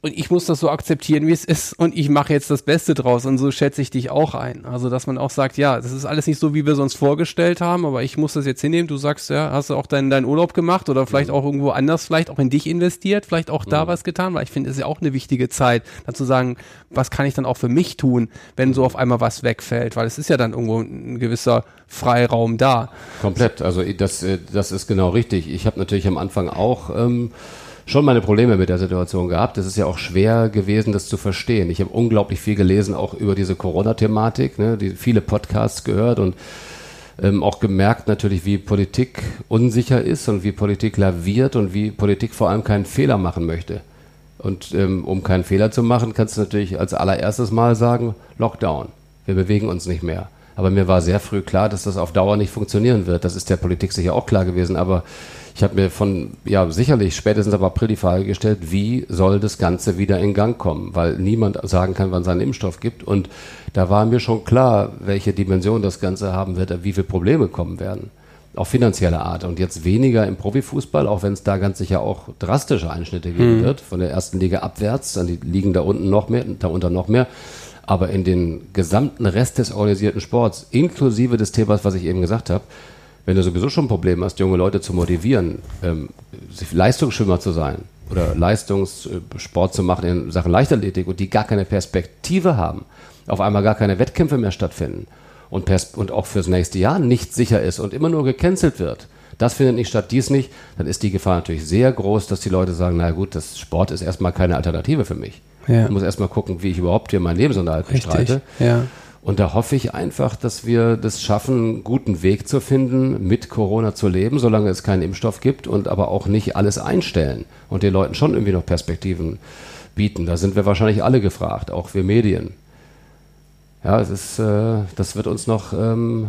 und ich muss das so akzeptieren, wie es ist und ich mache jetzt das Beste draus und so schätze ich dich auch ein. Also, dass man auch sagt, ja, das ist alles nicht so, wie wir es uns vorgestellt haben, aber ich muss das jetzt hinnehmen. Du sagst, ja, hast du auch deinen, deinen Urlaub gemacht oder vielleicht mhm. auch irgendwo anders, vielleicht auch in dich investiert, vielleicht auch da mhm. was getan, weil ich finde, es ist ja auch eine wichtige Zeit, dann zu sagen, was kann ich dann auch für mich tun, wenn so auf einmal was wegfällt, weil es ist ja dann irgendwo ein gewisser Freiraum da. Komplett, also das, äh, das ist genau richtig. Ich habe natürlich am Anfang auch ähm, schon meine Probleme mit der Situation gehabt. Es ist ja auch schwer gewesen, das zu verstehen. Ich habe unglaublich viel gelesen, auch über diese Corona-Thematik, ne, die viele Podcasts gehört und ähm, auch gemerkt natürlich, wie Politik unsicher ist und wie Politik laviert und wie Politik vor allem keinen Fehler machen möchte. Und ähm, um keinen Fehler zu machen, kannst du natürlich als allererstes Mal sagen, Lockdown. Wir bewegen uns nicht mehr. Aber mir war sehr früh klar, dass das auf Dauer nicht funktionieren wird. Das ist der Politik sicher auch klar gewesen. Aber ich habe mir von, ja, sicherlich spätestens ab April die Frage gestellt, wie soll das Ganze wieder in Gang kommen? Weil niemand sagen kann, wann es einen Impfstoff gibt. Und da war mir schon klar, welche Dimension das Ganze haben wird, wie viele Probleme kommen werden. Auch finanzieller Art. Und jetzt weniger im Profifußball, auch wenn es da ganz sicher auch drastische Einschnitte geben mhm. wird, von der ersten Liga abwärts, dann die liegen da unten noch mehr, darunter noch mehr. Aber in den gesamten Rest des organisierten Sports, inklusive des Themas, was ich eben gesagt habe, wenn du sowieso schon ein Problem hast, junge Leute zu motivieren, ähm, Leistungsschwimmer zu sein oder Leistungssport zu machen in Sachen Leichtathletik und die gar keine Perspektive haben, auf einmal gar keine Wettkämpfe mehr stattfinden und, und auch fürs nächste Jahr nicht sicher ist und immer nur gecancelt wird, das findet nicht statt, dies nicht, dann ist die Gefahr natürlich sehr groß, dass die Leute sagen, na gut, das Sport ist erstmal keine Alternative für mich. Ja. Ich muss erstmal gucken, wie ich überhaupt hier meinen Lebensunterhalt bestreite. Ja. Und da hoffe ich einfach, dass wir das schaffen, einen guten Weg zu finden, mit Corona zu leben, solange es keinen Impfstoff gibt und aber auch nicht alles einstellen und den Leuten schon irgendwie noch Perspektiven bieten. Da sind wir wahrscheinlich alle gefragt, auch wir Medien. Ja, es ist, äh, das wird uns noch ähm,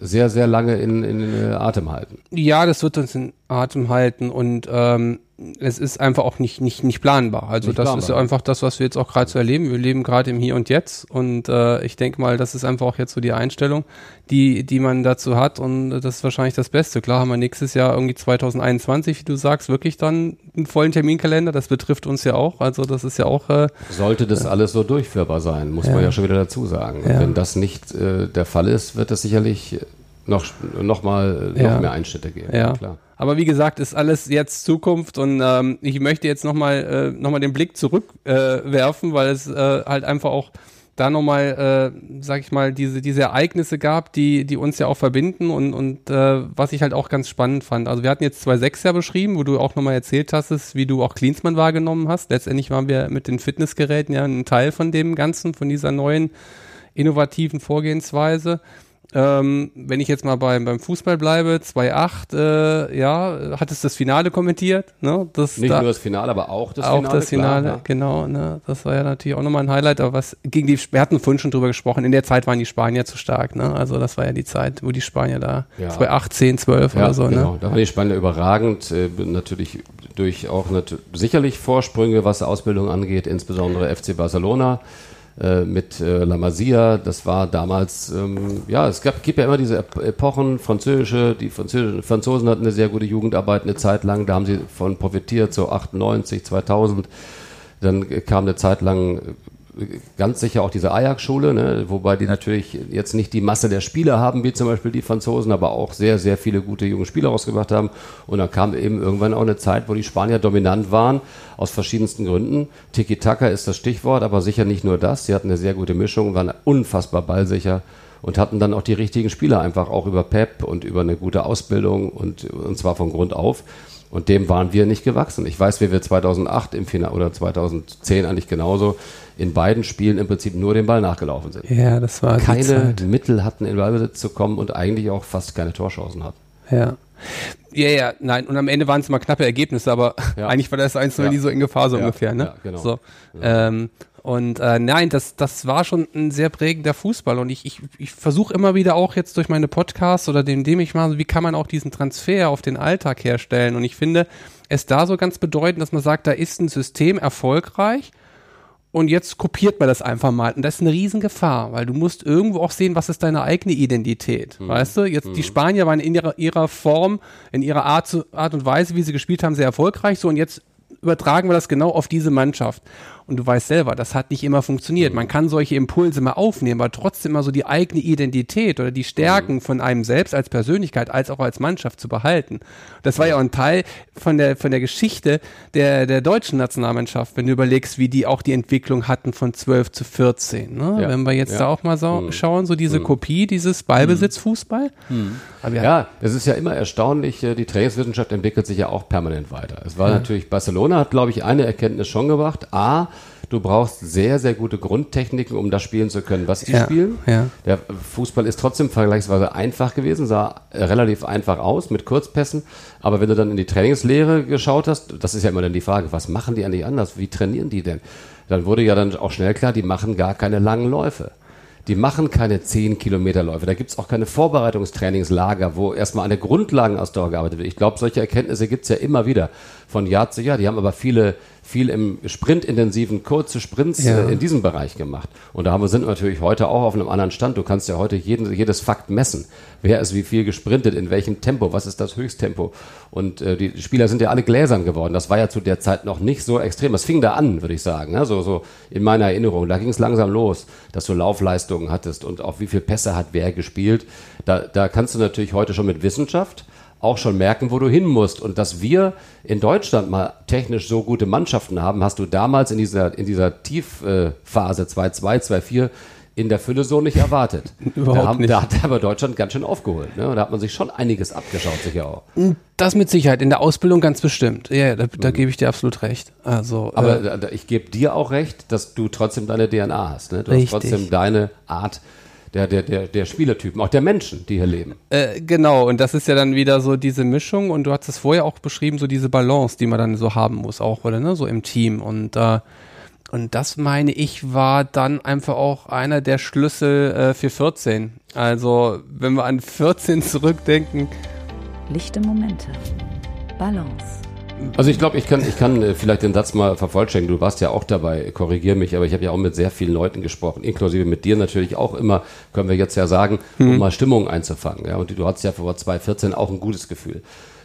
sehr, sehr lange in, in, in Atem halten. Ja, das wird uns in Atem halten und ähm, es ist einfach auch nicht, nicht, nicht planbar. Also nicht das planbar. ist ja einfach das, was wir jetzt auch gerade so erleben. Wir leben gerade im Hier und Jetzt und äh, ich denke mal, das ist einfach auch jetzt so die Einstellung, die, die man dazu hat und das ist wahrscheinlich das Beste. Klar haben wir nächstes Jahr irgendwie 2021, wie du sagst, wirklich dann einen vollen Terminkalender. Das betrifft uns ja auch. Also das ist ja auch... Äh, Sollte das alles so durchführbar sein, muss ja. man ja schon wieder dazu sagen. Ja. Wenn das nicht äh, der Fall ist, wird das sicherlich noch, noch mal noch mehr Einschnitte geben. Ja, klar. Aber wie gesagt, ist alles jetzt Zukunft und ähm, ich möchte jetzt nochmal äh, noch den Blick zurückwerfen, äh, weil es äh, halt einfach auch da nochmal, äh, sag ich mal, diese, diese Ereignisse gab, die, die uns ja auch verbinden und, und äh, was ich halt auch ganz spannend fand. Also wir hatten jetzt 2.6 ja beschrieben, wo du auch nochmal erzählt hast, wie du auch Cleansman wahrgenommen hast. Letztendlich waren wir mit den Fitnessgeräten ja ein Teil von dem Ganzen, von dieser neuen innovativen Vorgehensweise. Ähm, wenn ich jetzt mal beim, beim Fußball bleibe, 2-8, äh, ja, hat es das Finale kommentiert. Ne? Das, Nicht da, nur das Finale, aber auch das auch Finale. Auch das Finale, klar, genau. Ne? Das war ja natürlich auch nochmal ein Highlight. Aber was gegen die, wir hatten vorhin schon drüber gesprochen, in der Zeit waren die Spanier zu stark. Ne? Also das war ja die Zeit, wo die Spanier da ja. 2018, 12 ja, oder so. Ne? Genau, ne? da waren die Spanier überragend. Äh, natürlich durch auch nat sicherlich Vorsprünge, was Ausbildung angeht, insbesondere FC Barcelona mit äh, La Masia. Das war damals, ähm, ja, es gab, gibt ja immer diese Epochen, französische, die Französische, Franzosen hatten eine sehr gute Jugendarbeit eine Zeit lang, da haben sie von profitiert, so 98, 2000. Dann kam eine Zeit lang ganz sicher auch diese Ajax-Schule, ne? wobei die natürlich jetzt nicht die Masse der Spieler haben, wie zum Beispiel die Franzosen, aber auch sehr, sehr viele gute junge Spieler rausgebracht haben. Und dann kam eben irgendwann auch eine Zeit, wo die Spanier dominant waren, aus verschiedensten Gründen. Tiki-Taka ist das Stichwort, aber sicher nicht nur das. Sie hatten eine sehr gute Mischung, waren unfassbar ballsicher und hatten dann auch die richtigen Spieler einfach auch über Pep und über eine gute Ausbildung und, und zwar von Grund auf. Und dem waren wir nicht gewachsen. Ich weiß, wie wir 2008 im Finale oder 2010 eigentlich genauso in beiden Spielen im Prinzip nur den Ball nachgelaufen sind. Ja, das war keine Mittel hatten, in Ballbesitz zu kommen und eigentlich auch fast keine Torchancen hatten. Ja. Ja, ja, nein. Und am Ende waren es mal knappe Ergebnisse, aber ja. eigentlich war das 1 ja. nie so in Gefahr, so ja. ungefähr, ne? Ja, genau. So. Ähm, und äh, nein, das, das war schon ein sehr prägender Fußball. Und ich, ich, ich versuche immer wieder auch jetzt durch meine Podcasts oder dem, dem ich mache, wie kann man auch diesen Transfer auf den Alltag herstellen. Und ich finde es da so ganz bedeutend, dass man sagt, da ist ein System erfolgreich und jetzt kopiert man das einfach mal. Und das ist eine Riesengefahr, weil du musst irgendwo auch sehen, was ist deine eigene Identität. Mhm. Weißt du, jetzt mhm. die Spanier waren in ihrer, ihrer Form, in ihrer Art, Art und Weise, wie sie gespielt haben, sehr erfolgreich. So und jetzt übertragen wir das genau auf diese Mannschaft. Und du weißt selber, das hat nicht immer funktioniert. Man kann solche Impulse mal aufnehmen, aber trotzdem immer so die eigene Identität oder die Stärken von einem selbst als Persönlichkeit, als auch als Mannschaft zu behalten. Das war ja auch ein Teil von der, von der Geschichte der, der deutschen Nationalmannschaft, wenn du überlegst, wie die auch die Entwicklung hatten von 12 zu 14. Ne? Ja. Wenn wir jetzt ja. da auch mal so mhm. schauen, so diese mhm. Kopie, dieses Ballbesitzfußball. Mhm. Ja, es ist ja immer erstaunlich, äh, die Trainingswissenschaft entwickelt sich ja auch permanent weiter. Es war natürlich, Barcelona hat, glaube ich, eine Erkenntnis schon gebracht. A, Du brauchst sehr, sehr gute Grundtechniken, um das spielen zu können, was die ja, spielen. Ja. Der Fußball ist trotzdem vergleichsweise einfach gewesen, sah relativ einfach aus mit Kurzpässen. Aber wenn du dann in die Trainingslehre geschaut hast, das ist ja immer dann die Frage, was machen die eigentlich anders? Wie trainieren die denn? Dann wurde ja dann auch schnell klar, die machen gar keine langen Läufe. Die machen keine 10 Kilometerläufe. Da gibt's auch keine Vorbereitungstrainingslager, wo erstmal an der Grundlagenausdauer gearbeitet wird. Ich glaube, solche Erkenntnisse gibt's ja immer wieder von Jahr zu Jahr. Die haben aber viele viel im sprintintensiven, kurze Sprints ja. äh, in diesem Bereich gemacht. Und da haben wir, sind wir natürlich heute auch auf einem anderen Stand. Du kannst ja heute jeden, jedes Fakt messen. Wer ist wie viel gesprintet, in welchem Tempo, was ist das Höchsttempo. Und äh, die Spieler sind ja alle gläsern geworden. Das war ja zu der Zeit noch nicht so extrem. Das fing da an, würde ich sagen. Ne? So, so in meiner Erinnerung. Da ging es langsam los, dass du Laufleistungen hattest und auch wie viel Pässe hat wer gespielt. Da, da kannst du natürlich heute schon mit Wissenschaft auch schon merken, wo du hin musst. Und dass wir in Deutschland mal technisch so gute Mannschaften haben, hast du damals in dieser, in dieser Tiefphase 2-2, 2-4 in der Fülle so nicht erwartet. Überhaupt da, haben, nicht. da hat aber Deutschland ganz schön aufgeholt. Ne? Und da hat man sich schon einiges abgeschaut, sicher auch. Das mit Sicherheit, in der Ausbildung ganz bestimmt. Ja, da, da mhm. gebe ich dir absolut recht. Also, aber äh, ich gebe dir auch recht, dass du trotzdem deine DNA hast. Ne? Du richtig. hast trotzdem deine Art, der, der, der, der Spielertypen, auch der Menschen, die hier leben. Äh, genau, und das ist ja dann wieder so diese Mischung und du hast es vorher auch beschrieben, so diese Balance, die man dann so haben muss, auch, oder ne, so im Team. Und äh, und das meine ich war dann einfach auch einer der Schlüssel äh, für 14. Also, wenn wir an 14 zurückdenken. Lichte Momente. Balance. Also ich glaube, ich kann, ich kann äh, vielleicht den Satz mal vervollständigen. Du warst ja auch dabei, korrigier mich, aber ich habe ja auch mit sehr vielen Leuten gesprochen, inklusive mit dir natürlich auch immer, können wir jetzt ja sagen, um hm. mal Stimmung einzufangen. Ja, und du hattest ja vor 2014 auch ein gutes Gefühl.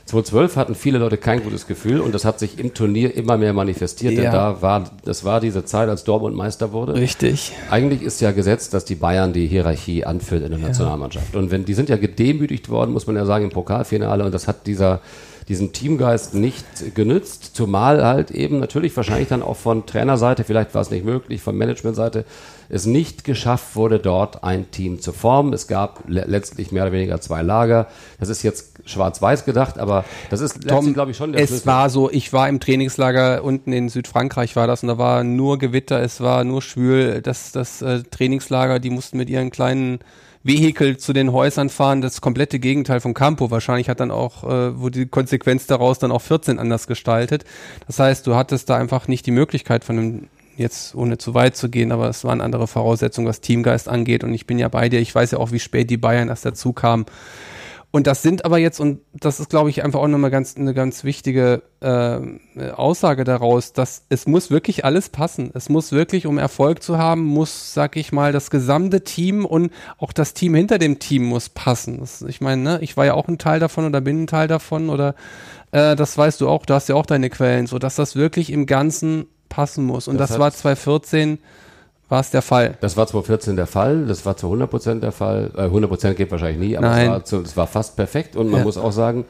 2012 hatten viele Leute kein gutes Gefühl und das hat sich im Turnier immer mehr manifestiert, ja. denn da war, das war diese Zeit, als Dortmund Meister wurde. Richtig. Eigentlich ist ja gesetzt, dass die Bayern die Hierarchie anführt in der Nationalmannschaft. Und wenn, die sind ja gedemütigt worden, muss man ja sagen, im Pokalfinale und das hat dieser, diesen Teamgeist nicht genützt, zumal halt eben natürlich wahrscheinlich dann auch von Trainerseite, vielleicht war es nicht möglich, von Managementseite, es nicht geschafft wurde, dort ein Team zu formen. Es gab le letztlich mehr oder weniger zwei Lager. Das ist jetzt schwarz-weiß gedacht, aber das ist Tom, glaube ich, schon der Es Schlüssel. war so, ich war im Trainingslager unten in Südfrankreich war das und da war nur Gewitter, es war nur schwül. Das, das äh, Trainingslager, die mussten mit ihren kleinen Vehikel zu den Häusern fahren, das komplette Gegenteil vom Campo. Wahrscheinlich hat dann auch, äh, wo die Konsequenz daraus dann auch 14 anders gestaltet. Das heißt, du hattest da einfach nicht die Möglichkeit von einem jetzt ohne zu weit zu gehen, aber es waren andere Voraussetzungen, was Teamgeist angeht. Und ich bin ja bei dir. Ich weiß ja auch, wie spät die Bayern erst dazu kamen. Und das sind aber jetzt, und das ist, glaube ich, einfach auch nochmal ganz, eine ganz wichtige äh, Aussage daraus, dass es muss wirklich alles passen. Es muss wirklich, um Erfolg zu haben, muss, sag ich mal, das gesamte Team und auch das Team hinter dem Team muss passen. Das, ich meine, ne, ich war ja auch ein Teil davon oder bin ein Teil davon oder äh, das weißt du auch, du hast ja auch deine Quellen, so dass das wirklich im Ganzen passen muss. Und das, das war 2014 war es der Fall. Das war 2014 der Fall, das war zu 100 Prozent der Fall. Äh, 100 Prozent geht wahrscheinlich nie, aber es war, zu, es war, fast perfekt. Und man ja. muss auch sagen,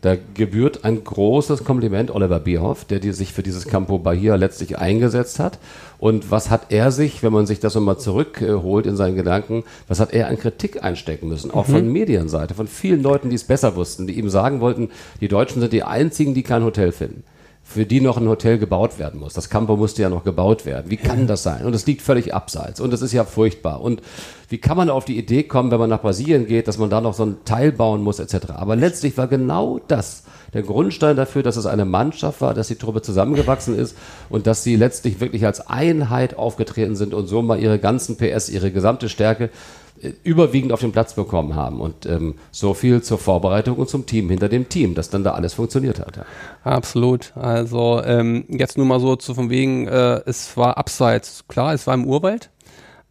da gebührt ein großes Kompliment Oliver Bierhoff, der die sich für dieses Campo Bahia letztlich eingesetzt hat. Und was hat er sich, wenn man sich das nochmal zurückholt in seinen Gedanken, was hat er an Kritik einstecken müssen? Auch mhm. von Medienseite, von vielen Leuten, die es besser wussten, die ihm sagen wollten, die Deutschen sind die einzigen, die kein Hotel finden für die noch ein Hotel gebaut werden muss. Das Campo musste ja noch gebaut werden. Wie kann das sein? Und es liegt völlig abseits. Und es ist ja furchtbar. Und wie kann man auf die Idee kommen, wenn man nach Brasilien geht, dass man da noch so ein Teil bauen muss, etc. Aber letztlich war genau das der Grundstein dafür, dass es eine Mannschaft war, dass die Truppe zusammengewachsen ist und dass sie letztlich wirklich als Einheit aufgetreten sind und so mal ihre ganzen PS, ihre gesamte Stärke überwiegend auf den Platz bekommen haben. Und ähm, so viel zur Vorbereitung und zum Team hinter dem Team, dass dann da alles funktioniert hat. Ja. Absolut. Also ähm, jetzt nur mal so zu von wegen, äh, es war abseits. Klar, es war im Urwald,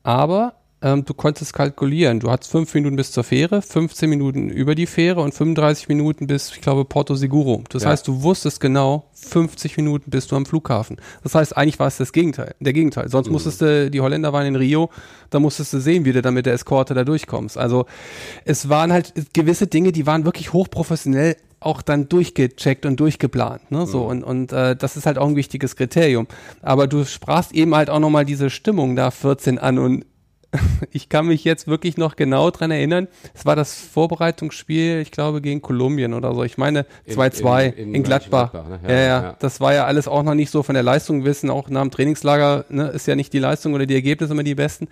aber ähm, du konntest kalkulieren. Du hattest fünf Minuten bis zur Fähre, 15 Minuten über die Fähre und 35 Minuten bis, ich glaube, Porto Seguro. Das ja. heißt, du wusstest genau, 50 Minuten bist du am Flughafen. Das heißt, eigentlich war es das Gegenteil, der Gegenteil. Sonst mhm. musstest du, die Holländer waren in Rio, da musstest du sehen, wie du dann mit der Eskorte da durchkommst. Also es waren halt gewisse Dinge, die waren wirklich hochprofessionell auch dann durchgecheckt und durchgeplant. Ne? So, mhm. und, und äh, das ist halt auch ein wichtiges Kriterium. Aber du sprachst eben halt auch nochmal diese Stimmung da 14 an und ich kann mich jetzt wirklich noch genau dran erinnern. Es war das Vorbereitungsspiel, ich glaube, gegen Kolumbien oder so. Ich meine 2-2 in, in, in, in, Gladbach. Gladbach ne? ja, ja, ja, ja, das war ja alles auch noch nicht so von der Leistung wissen. Auch nach dem Trainingslager ne, ist ja nicht die Leistung oder die Ergebnisse immer die besten.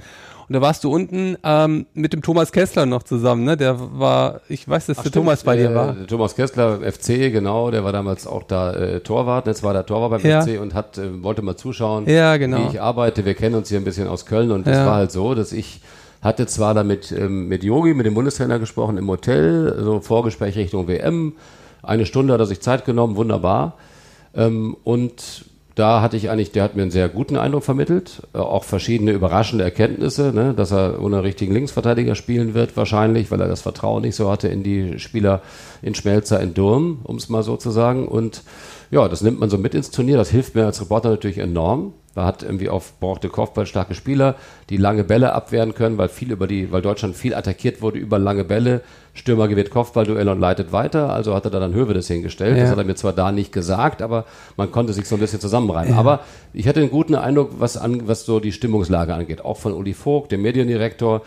Und da warst du unten ähm, mit dem Thomas Kessler noch zusammen, ne? Der war, ich weiß, dass Ach, der stimmt, Thomas bei dir äh, war. Thomas Kessler, FC, genau, der war damals auch da äh, Torwart. Jetzt war der Torwart beim ja. FC und hat, äh, wollte mal zuschauen, ja, genau. wie ich arbeite. Wir kennen uns hier ein bisschen aus Köln und es ja. war halt so, dass ich hatte zwar damit ähm, mit Yogi, mit dem Bundestrainer gesprochen im Hotel, so Vorgespräch Richtung WM. Eine Stunde hat er sich Zeit genommen, wunderbar. Ähm, und da hatte ich eigentlich, der hat mir einen sehr guten Eindruck vermittelt, äh, auch verschiedene überraschende Erkenntnisse, ne, dass er ohne richtigen Linksverteidiger spielen wird wahrscheinlich, weil er das Vertrauen nicht so hatte in die Spieler in Schmelzer, in Durm, um es mal so zu sagen. Und ja, das nimmt man so mit ins Turnier, das hilft mir als Reporter natürlich enorm. Man hat irgendwie auf brauchte Kopfballstarke Spieler, die lange Bälle abwehren können, weil viel über die, weil Deutschland viel attackiert wurde über lange Bälle. Stürmer gewinnt Kopfballduell und leitet weiter. Also hat er da dann Hövedes hingestellt. Ja. Das hat er mir zwar da nicht gesagt, aber man konnte sich so ein bisschen zusammenreimen. Ja. Aber ich hatte einen guten Eindruck, was an, was so die Stimmungslage angeht. Auch von Uli Vogt, dem Mediendirektor.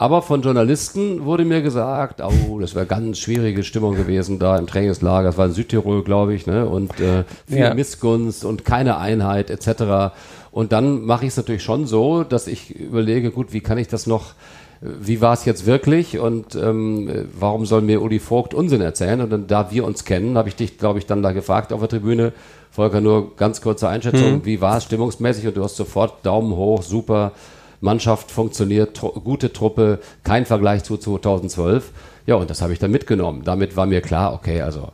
Aber von Journalisten wurde mir gesagt, oh, das wäre ganz schwierige Stimmung gewesen da im Trainingslager. Das war in Südtirol, glaube ich, ne? Und äh, viel ja. Missgunst und keine Einheit etc. Und dann mache ich es natürlich schon so, dass ich überlege, gut, wie kann ich das noch wie war es jetzt wirklich und ähm, warum soll mir Uli Vogt Unsinn erzählen? Und dann, da wir uns kennen, habe ich dich, glaube ich, dann da gefragt auf der Tribüne. Volker, nur ganz kurze Einschätzung. Mhm. Wie war es stimmungsmäßig? Und du hast sofort Daumen hoch, super. Mannschaft funktioniert, tr gute Truppe, kein Vergleich zu 2012. Ja, und das habe ich dann mitgenommen. Damit war mir klar, okay, also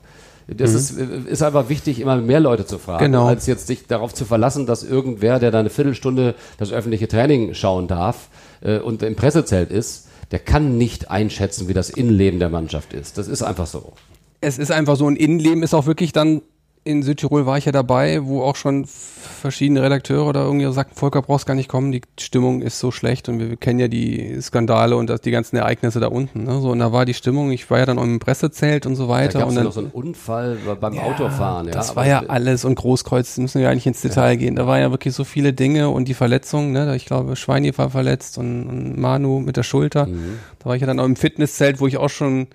das mhm. ist, ist einfach wichtig, immer mehr Leute zu fragen, genau. als jetzt sich darauf zu verlassen, dass irgendwer, der da eine Viertelstunde das öffentliche Training schauen darf äh, und im Pressezelt ist, der kann nicht einschätzen, wie das Innenleben der Mannschaft ist. Das ist einfach so. Es ist einfach so, ein Innenleben ist auch wirklich dann in Südtirol war ich ja dabei, wo auch schon verschiedene Redakteure oder irgendwie sagten, Volker brauchst gar nicht kommen, die Stimmung ist so schlecht und wir, wir kennen ja die Skandale und das, die ganzen Ereignisse da unten. Ne? So, und da war die Stimmung, ich war ja dann auch im Pressezelt und so weiter. Da gab es ja noch so einen Unfall beim ja, Autofahren. Ja, das war ja alles und Großkreuz, müssen wir eigentlich ins Detail ja. gehen. Da waren ja wirklich so viele Dinge und die Verletzungen, ne? ich glaube, Schweini war verletzt und, und Manu mit der Schulter. Mhm. Da war ich ja dann auch im Fitnesszelt, wo ich auch schon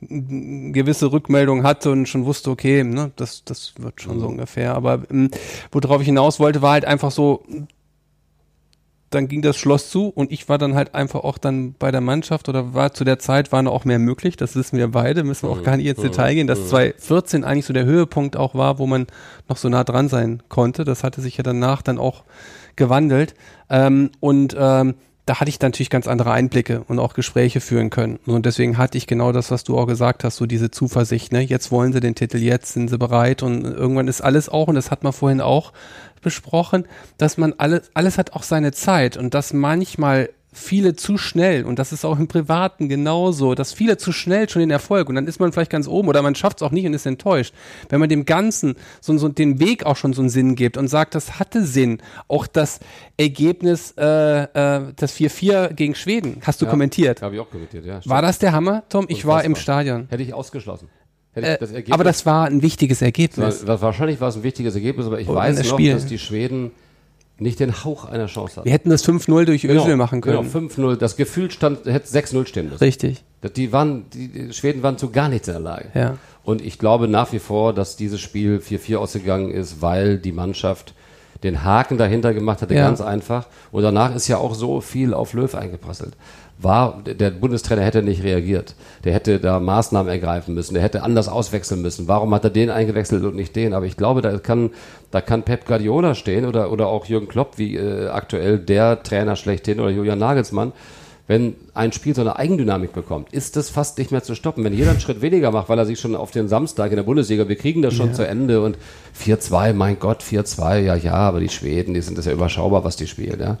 gewisse Rückmeldung hatte und schon wusste, okay, ne, das, das wird schon mhm. so ungefähr. Aber ähm, worauf ich hinaus wollte, war halt einfach so, dann ging das Schloss zu und ich war dann halt einfach auch dann bei der Mannschaft oder war zu der Zeit war noch auch mehr möglich. Das wissen wir beide, müssen wir auch gar nicht ins Detail gehen, dass 2014 eigentlich so der Höhepunkt auch war, wo man noch so nah dran sein konnte. Das hatte sich ja danach dann auch gewandelt. Ähm, und ähm, da hatte ich natürlich ganz andere Einblicke und auch Gespräche führen können. Und deswegen hatte ich genau das, was du auch gesagt hast, so diese Zuversicht, ne? Jetzt wollen sie den Titel, jetzt sind sie bereit und irgendwann ist alles auch, und das hat man vorhin auch besprochen, dass man alles, alles hat auch seine Zeit und dass manchmal viele zu schnell, und das ist auch im Privaten genauso, dass viele zu schnell schon den Erfolg und dann ist man vielleicht ganz oben oder man schafft es auch nicht und ist enttäuscht. Wenn man dem Ganzen so, so den Weg auch schon so einen Sinn gibt und sagt, das hatte Sinn, auch das Ergebnis, äh, äh, das 4-4 gegen Schweden, hast du Ja, kommentiert. Habe ich auch kommentiert, ja. War das der Hammer, Tom? Ich war im. Stadion. Hätte ich ausgeschlossen. Äh, das aber das war ein wichtiges Ergebnis. wahrscheinlich war es ein wichtiges Ergebnis, aber ich weiß noch, Spiel. dass die Schweden nicht den Hauch einer Chance hatten. Wir hätten das 5-0 durch Özil machen können. Genau, 5-0. Das Gefühl stand, hätte 6-0 stehen müssen. Richtig. Die, waren, die Schweden waren zu gar nichts in der Lage. Ja. Und ich glaube nach wie vor, dass dieses Spiel 4-4 ausgegangen ist, weil die Mannschaft den Haken dahinter gemacht hatte, Ja. ganz einfach. Und danach ist ja auch so viel auf Löw eingeprasselt. War, der Bundestrainer hätte nicht reagiert. Der hätte da Maßnahmen ergreifen müssen. Der hätte anders auswechseln müssen. Warum hat er den eingewechselt und nicht den? Aber ich glaube, da kann, da kann Pep Guardiola stehen oder, oder auch Jürgen Klopp, wie äh, aktuell der Trainer schlechthin oder Julian Nagelsmann. Wenn ein Spiel so eine Eigendynamik bekommt, ist das fast nicht mehr zu stoppen. Wenn jeder einen Schritt weniger macht, weil er sich schon auf den Samstag in der Bundesliga, wir kriegen das schon zu Ende und 4-2, mein Gott, 4-2, ja, ja, aber die Schweden, die sind das ja überschaubar, was die spielen, ja.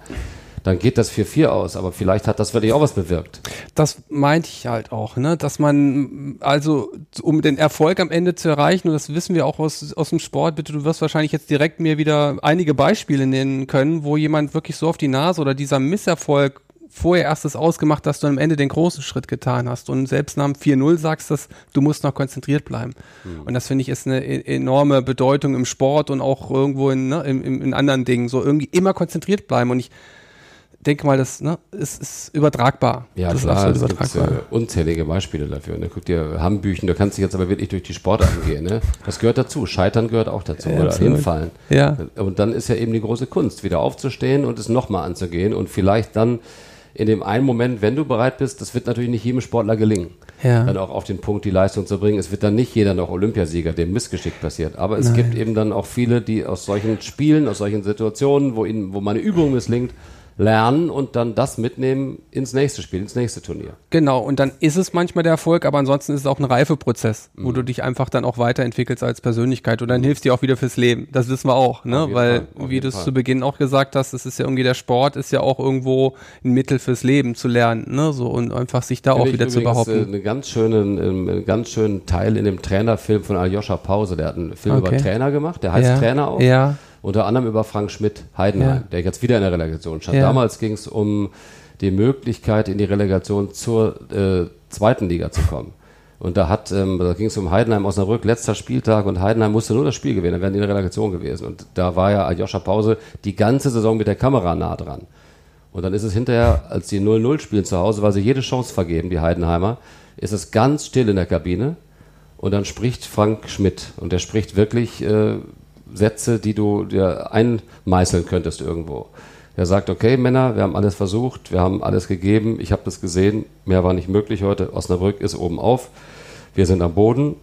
Dann geht das 4-4 aus, aber vielleicht hat das wirklich auch was bewirkt. Das meinte ich halt auch, ne? dass man, also um den Erfolg am Ende zu erreichen, und das wissen wir auch aus, aus dem Sport, bitte, du wirst wahrscheinlich jetzt direkt mir wieder einige Beispiele nennen können, wo jemand wirklich so auf die Nase oder dieser Misserfolg vorher erst das ausgemacht, dass du am Ende den großen Schritt getan hast und selbst nach dem 4-0 sagst, dass du musst noch konzentriert bleiben. Und das finde ich ist eine e- enorme Bedeutung im Sport und auch irgendwo in, ne, in, in anderen Dingen. So irgendwie immer konzentriert bleiben. Und ich denke mal, das ne, ist, ist übertragbar. Ja, das klar, ist es absolut gibt übertragbar. äh, unzählige Beispiele dafür. Ne? Guck dir Hambüchen, da kannst du jetzt aber wirklich durch die Sportarten gehen. Ne? Das gehört dazu. Scheitern gehört auch dazu. oder absolut. hinfallen. Ja. Und dann ist ja eben die große Kunst, wieder aufzustehen und es nochmal anzugehen und vielleicht dann in dem einen Moment, wenn du bereit bist, das wird natürlich nicht jedem Sportler gelingen, Ja. dann auch auf den Punkt die Leistung zu bringen. Es wird dann nicht jeder noch Olympiasieger, dem Missgeschick passiert. Aber es gibt eben dann auch viele, die aus solchen Spielen, aus solchen Situationen, wo ihnen, wo meine Übung misslingt, lernen und dann das mitnehmen ins nächste Spiel, ins nächste Turnier. Genau, und dann ist es manchmal der Erfolg, aber ansonsten ist es auch ein Reifeprozess, wo du dich einfach dann auch weiterentwickelst als Persönlichkeit und dann hilft dir auch wieder fürs Leben. Das wissen wir auch, ne? Weil, Fall, wie du es zu Beginn auch gesagt hast, es ist ja irgendwie der Sport, ist ja auch irgendwo ein Mittel fürs Leben zu lernen, ne? So und einfach sich da auch Finde ich wieder zu behaupten. Äh, einen ganz schönen, ähm, einen ganz schönen Teil in dem Trainerfilm von Aljoscha Pause. Der hat einen Film Okay. über Trainer gemacht, der heißt ja. Trainer auch. Ja, Unter anderem über Frank Schmidt Heidenheim, Ja. der jetzt wieder in der Relegation stand. Ja. Damals ging es um die Möglichkeit, in die Relegation zur äh, zweiten Liga zu kommen. Und da hat, ähm, da ging es um Heidenheim Osnabrück, letzter Spieltag und Heidenheim musste nur das Spiel gewinnen, dann wären die in der Relegation gewesen. Und da war ja Aljoscha Pause die ganze Saison mit der Kamera nah dran. Und dann ist es hinterher, als die 0-0 spielen zu Hause, weil sie jede Chance vergeben, die Heidenheimer, ist es ganz still in der Kabine. Und dann spricht Frank Schmidt. Und der spricht wirklich äh, Sätze, die du dir einmeißeln könntest irgendwo. Er sagt, okay, Männer, wir haben alles versucht, wir haben alles gegeben, ich habe das gesehen, mehr war nicht möglich heute. Osnabrück ist oben auf, wir sind am Boden.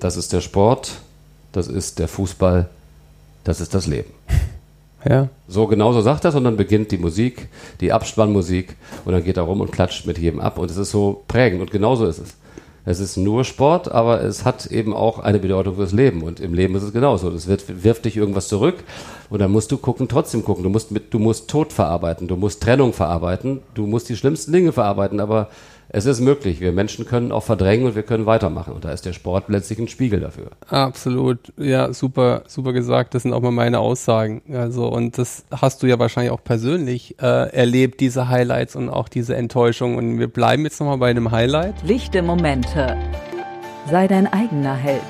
Das ist der Sport, das ist der Fußball, das ist das Leben. ja. So genauso sagt er, und dann beginnt die Musik, die Abspannmusik und dann geht er rum und klatscht mit jedem ab und es ist so prägend und genauso ist es. Es ist nur Sport, aber es hat eben auch eine Bedeutung fürs Leben und im Leben ist es genauso. Es wird, wirft dich irgendwas zurück und dann musst du gucken, trotzdem gucken. Du musst mit, du musst Tod verarbeiten, du musst Trennung verarbeiten, du musst die schlimmsten Dinge verarbeiten, aber es ist möglich. Wir Menschen können auch verdrängen und wir können weitermachen und da ist der Sport letztlich ein Spiegel dafür. Absolut, ja, super, super gesagt. Das sind auch mal meine Aussagen. Also, und das hast du ja wahrscheinlich auch persönlich äh, erlebt, diese Highlights und auch diese Enttäuschung. Und wir bleiben jetzt nochmal bei einem Highlight. Lichte Momente. Sei dein eigener Held.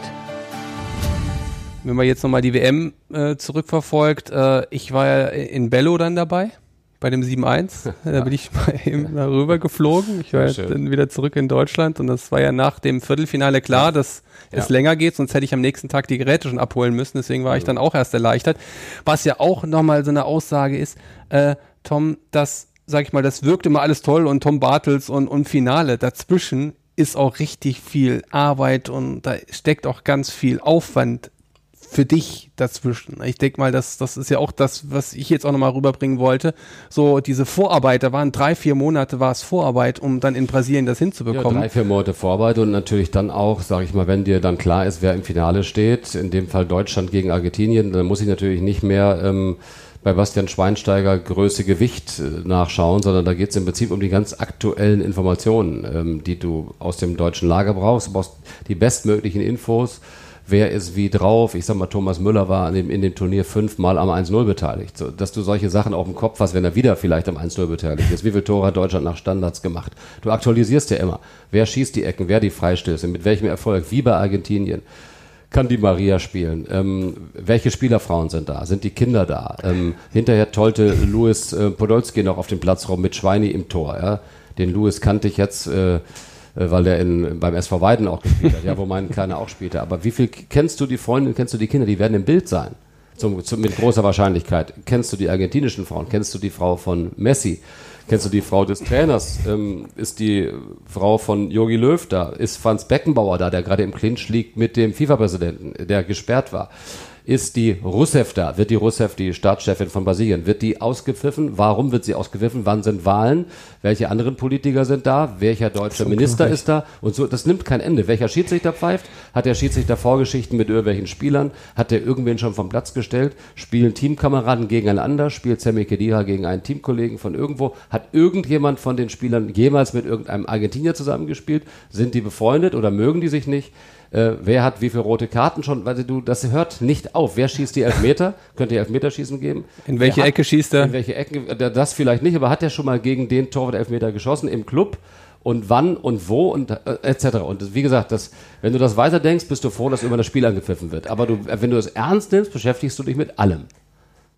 Wenn man jetzt nochmal die WM äh, zurückverfolgt, äh, ich war ja in Bello dann dabei bei dem 7-1. Da bin ich mal eben rüber geflogen. Ich war dann wieder zurück in Deutschland und das war ja nach dem Viertelfinale klar, dass ja. es länger geht, sonst hätte ich am nächsten Tag die Geräte schon abholen müssen. Deswegen war ich dann auch erst erleichtert. Was ja auch nochmal so eine Aussage ist, äh, Tom, dass, sag ich mal, das wirkt immer alles toll und Tom Bartels und, und Finale. Dazwischen ist auch richtig viel Arbeit und da steckt auch ganz viel Aufwand für dich dazwischen. Ich denke mal, das, das ist ja auch das, was ich jetzt auch nochmal rüberbringen wollte. So diese Vorarbeit, da waren drei, vier Monate war es Vorarbeit, um dann in Brasilien das hinzubekommen. Ja, drei, vier Monate Vorarbeit und natürlich dann auch, sage ich mal, wenn dir dann klar ist, wer im Finale steht, in dem Fall Deutschland gegen Argentinien, dann muss ich natürlich nicht mehr ähm, bei Bastian Schweinsteiger Größe Gewicht äh, nachschauen, sondern da geht es im Prinzip um die ganz aktuellen Informationen, ähm, die du aus dem deutschen Lager brauchst. Du brauchst die bestmöglichen Infos wer ist wie drauf. Ich sag mal, Thomas Müller war in dem, in dem Turnier fünfmal am 1-0 beteiligt. So, dass du solche Sachen auch im Kopf hast, wenn er wieder vielleicht am 1-0 beteiligt ist. Wie viele Tore hat Deutschland nach Standards gemacht? Du aktualisierst ja immer. Wer schießt die Ecken, wer die Freistöße, mit welchem Erfolg, wie bei Argentinien kann die Maria spielen? Ähm, welche Spielerfrauen sind da? Sind die Kinder da? Ähm, hinterher tollte Louis äh, Podolski noch auf dem Platz rum mit Schweini im Tor. Ja? Den Louis kannte ich jetzt äh, weil der in, beim SV Weiden auch gespielt hat, ja, wo mein Kleiner auch spielte. Aber wie viel kennst du die Freunde, kennst du die Kinder? Die werden im Bild sein. Zum, zum, mit großer Wahrscheinlichkeit. Kennst du die argentinischen Frauen? Kennst du die Frau von Messi? Kennst du die Frau des Trainers? Ähm, ist die Frau von Jogi Löw da? Ist Franz Beckenbauer da, der gerade im Clinch liegt mit dem FIFA-Präsidenten, der gesperrt war? Ist die Rousseff da? Wird die Rousseff, die Staatschefin von Brasilien, wird die ausgepfiffen? Warum wird sie ausgepfiffen? Wann sind Wahlen? Welche anderen Politiker sind da? Welcher deutsche Minister ist da? Und so, das nimmt kein Ende. Welcher Schiedsrichter pfeift? Hat der Schiedsrichter Vorgeschichten mit irgendwelchen Spielern? Hat der irgendwen schon vom Platz gestellt? Spielen Teamkameraden gegeneinander? Spielt Sammy Kedira gegen einen Teamkollegen von irgendwo? Hat irgendjemand von den Spielern jemals mit irgendeinem Argentinier zusammengespielt? Sind die befreundet oder mögen die sich nicht? Äh, wer hat wie viele rote Karten schon, weil du, das hört nicht auf. Wer schießt die Elfmeter? Könnte Elfmeterschießen geben? In welche hat, Ecke schießt er? In welche Ecke? Das vielleicht nicht, aber hat er schon mal gegen den Torwart Elfmeter geschossen im Club? Und wann und wo und äh, etc. Und wie gesagt, das, wenn du das weiterdenkst, bist du froh, dass immer das Spiel angepfiffen wird. Aber du, wenn du es ernst nimmst, beschäftigst du dich mit allem.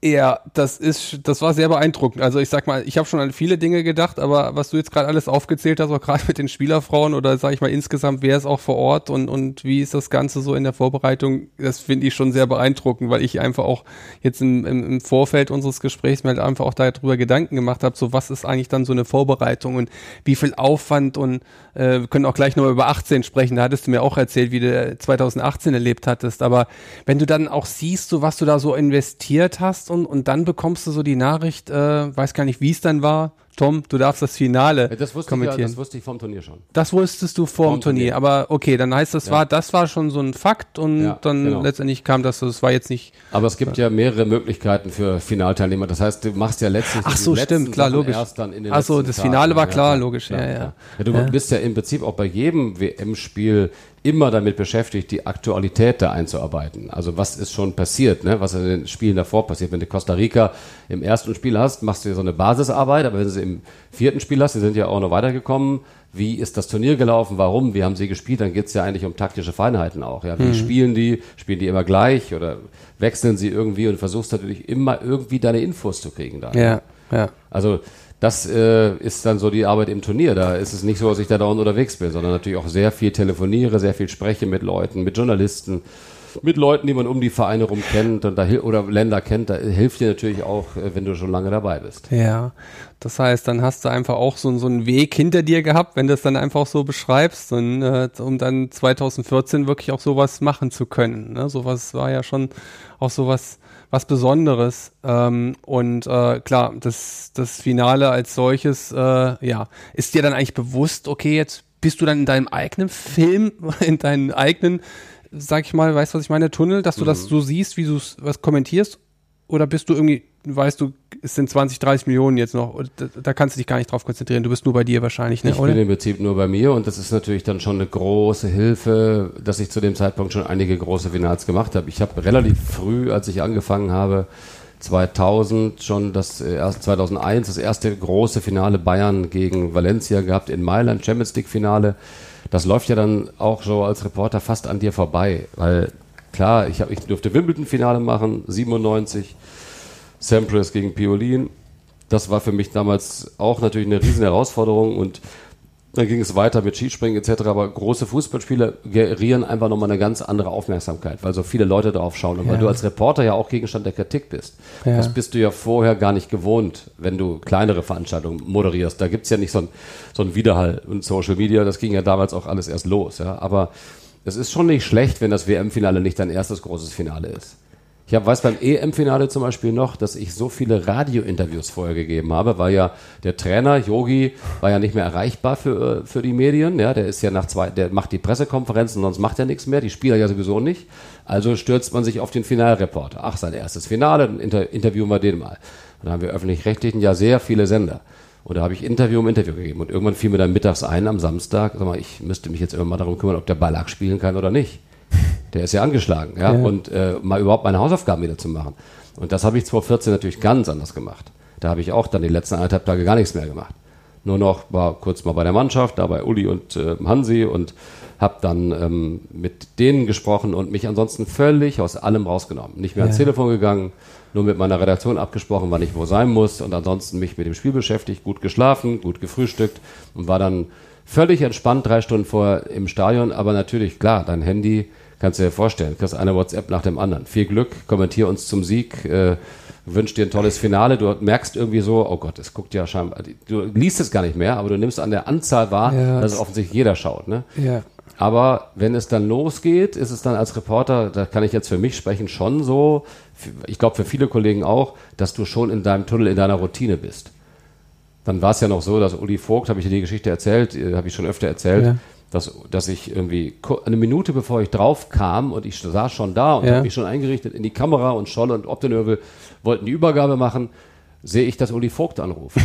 Ja, das ist, das war sehr beeindruckend. Also ich sag mal, ich habe schon an viele Dinge gedacht, aber was du jetzt gerade alles aufgezählt hast, auch gerade mit den Spielerfrauen oder sag ich mal insgesamt, wer ist auch vor Ort und, und wie ist das Ganze so in der Vorbereitung, das finde ich schon sehr beeindruckend, weil ich einfach auch jetzt im, im, im Vorfeld unseres Gesprächs mir halt einfach auch darüber Gedanken gemacht habe, so was ist eigentlich dann so eine Vorbereitung und wie viel Aufwand und äh, wir können auch gleich nochmal über 18 sprechen, da hattest du mir auch erzählt, wie du 2018 erlebt hattest, aber wenn du dann auch siehst, so was du da so investiert hast und, und dann bekommst du so die Nachricht, äh, weiß gar nicht, wie es dann war, Tom, du darfst das Finale das wusste kommentieren. Ich ja, das wusste ich vom Turnier schon. Das wusstest du vor dem Turnier. Turnier. aber okay, dann heißt das ja. war, das war schon so ein Fakt und ja, dann genau. letztendlich kam das, das war jetzt nicht. Aber es gibt ja mehrere Möglichkeiten für Finalteilnehmer. Das heißt, du machst ja letztlich Ach so, stimmt, klar, Sachen logisch. Erst dann in den Ach so, das Finale war klar, logisch, ja, ja. Du bist ja im Prinzip auch bei jedem WM-Spiel immer damit beschäftigt, die Aktualität da einzuarbeiten. Also was ist schon passiert, ne? was in den Spielen davor passiert. Wenn du Costa Rica im ersten Spiel hast, machst du so eine Basisarbeit, aber wenn sie im vierten Spiel hast, die sind ja auch noch weitergekommen, wie ist das Turnier gelaufen, warum, wie haben sie gespielt, dann geht es ja eigentlich um taktische Feinheiten auch. Ja? Wie mhm. spielen die, spielen die immer gleich oder wechseln sie irgendwie und versuchst natürlich immer irgendwie deine Infos zu kriegen da. Ja, ja. Also das äh, ist dann so die Arbeit im Turnier. Da ist es nicht so, dass ich da dauernd unterwegs bin, sondern natürlich auch sehr viel telefoniere, sehr viel spreche mit Leuten, mit Journalisten, mit Leuten, die man um die Vereine rum kennt und da, oder Länder kennt. Da hilft dir natürlich auch, äh, wenn du schon lange dabei bist. Ja, das heißt, dann hast du einfach auch so, so einen Weg hinter dir gehabt, wenn du es dann einfach so beschreibst, und, äh, um dann 2014 wirklich auch sowas machen zu können. Ne? Sowas war ja schon auch sowas was Besonderes. Ähm, und äh, klar, das, das Finale als solches, äh, ja, ist dir dann eigentlich bewusst, okay, jetzt bist du dann in deinem eigenen Film, in deinen eigenen, sag ich mal, weißt du, was ich meine, Tunnel, dass du mhm. das so siehst, wie du was kommentierst? Oder bist du irgendwie weißt du, es sind 20, 30 Millionen jetzt noch. Da, da, kannst du dich gar nicht drauf konzentrieren. Du bist nur bei dir wahrscheinlich, ne? Ich oder? bin im Prinzip nur bei mir und das ist natürlich dann schon eine große Hilfe, dass ich zu dem Zeitpunkt schon einige große Finals gemacht habe. Ich habe relativ früh, als ich angefangen habe, 2000 schon das erst 2001 das erste große Finale Bayern gegen Valencia gehabt in Mailand Champions League Finale. Das läuft ja dann auch so als Reporter fast an dir vorbei, weil klar, ich, hab, ich durfte Wimbledon Finale machen 97 Sampras gegen Piolin. Das war für mich damals auch natürlich eine riesen Herausforderung und dann ging es weiter mit Skispringen etc. Aber große Fußballspiele gerieren einfach nochmal eine ganz andere Aufmerksamkeit, weil so viele Leute drauf schauen. Und ja. weil du als Reporter ja auch Gegenstand der Kritik bist. Ja. Das bist du ja vorher gar nicht gewohnt, wenn du kleinere Veranstaltungen moderierst. Da gibt's ja nicht so ein, so ein Widerhall und Social Media. Das ging ja damals auch alles erst los. Ja. Aber es ist schon nicht schlecht, wenn das WM-Finale nicht dein erstes großes Finale ist. Ich hab, weiß beim EM-Finale zum Beispiel noch, dass ich so viele Radio-Interviews vorher gegeben habe, weil ja der Trainer, Yogi, war ja nicht mehr erreichbar für, äh, für die Medien. Ja, der ist ja nach zwei, der macht die Pressekonferenzen, sonst macht er nichts mehr, die Spieler ja sowieso nicht. Also stürzt man sich auf den Finalreporter. Ach, sein erstes Finale, dann inter, interviewen wir den mal. Dann haben wir öffentlich-rechtlichen ja sehr viele Sender. Und da habe ich Interview um Interview gegeben. Und irgendwann fiel mir dann mittags ein am Samstag, sag mal, ich müsste mich jetzt irgendwann mal darum kümmern, ob der Ballack spielen kann oder nicht. Der ist ja angeschlagen, ja, ja. und äh, mal überhaupt meine Hausaufgaben wieder zu machen. Und das habe ich 2014 natürlich ganz anders gemacht. Da habe ich auch dann die letzten anderthalb Tage gar nichts mehr gemacht. Nur noch war kurz mal bei der Mannschaft, da bei Uli und äh, Hansi und habe dann ähm, mit denen gesprochen und mich ansonsten völlig aus allem rausgenommen. Nicht mehr ja. ans Telefon gegangen, nur mit meiner Redaktion abgesprochen, wann ich wo sein muss und ansonsten mich mit dem Spiel beschäftigt, gut geschlafen, gut gefrühstückt und war dann völlig entspannt drei Stunden vor im Stadion. Aber natürlich, klar, dein Handy Kannst du dir vorstellen, kriegst eine WhatsApp nach dem anderen. Viel Glück, kommentier uns zum Sieg, äh, wünsch dir ein tolles Finale. Du merkst irgendwie so, oh Gott, es guckt ja scheinbar, du liest es gar nicht mehr, aber du nimmst an der Anzahl wahr, ja, dass es offensichtlich jeder schaut. Ne? Ja. Aber wenn es dann losgeht, ist es dann als Reporter, da kann ich jetzt für mich sprechen, schon so, ich glaube für viele Kollegen auch, dass du schon in deinem Tunnel, in deiner Routine bist. Dann war es ja noch so, dass Uli Vogt, habe ich dir die Geschichte erzählt, äh, habe ich schon öfter erzählt, ja dass, dass ich irgendwie eine Minute bevor ich drauf kam und ich saß schon da und ja. habe mich schon eingerichtet in die Kamera und Scholle und Optenövel wollten die Übergabe machen, sehe ich, dass Uli Vogt anruft.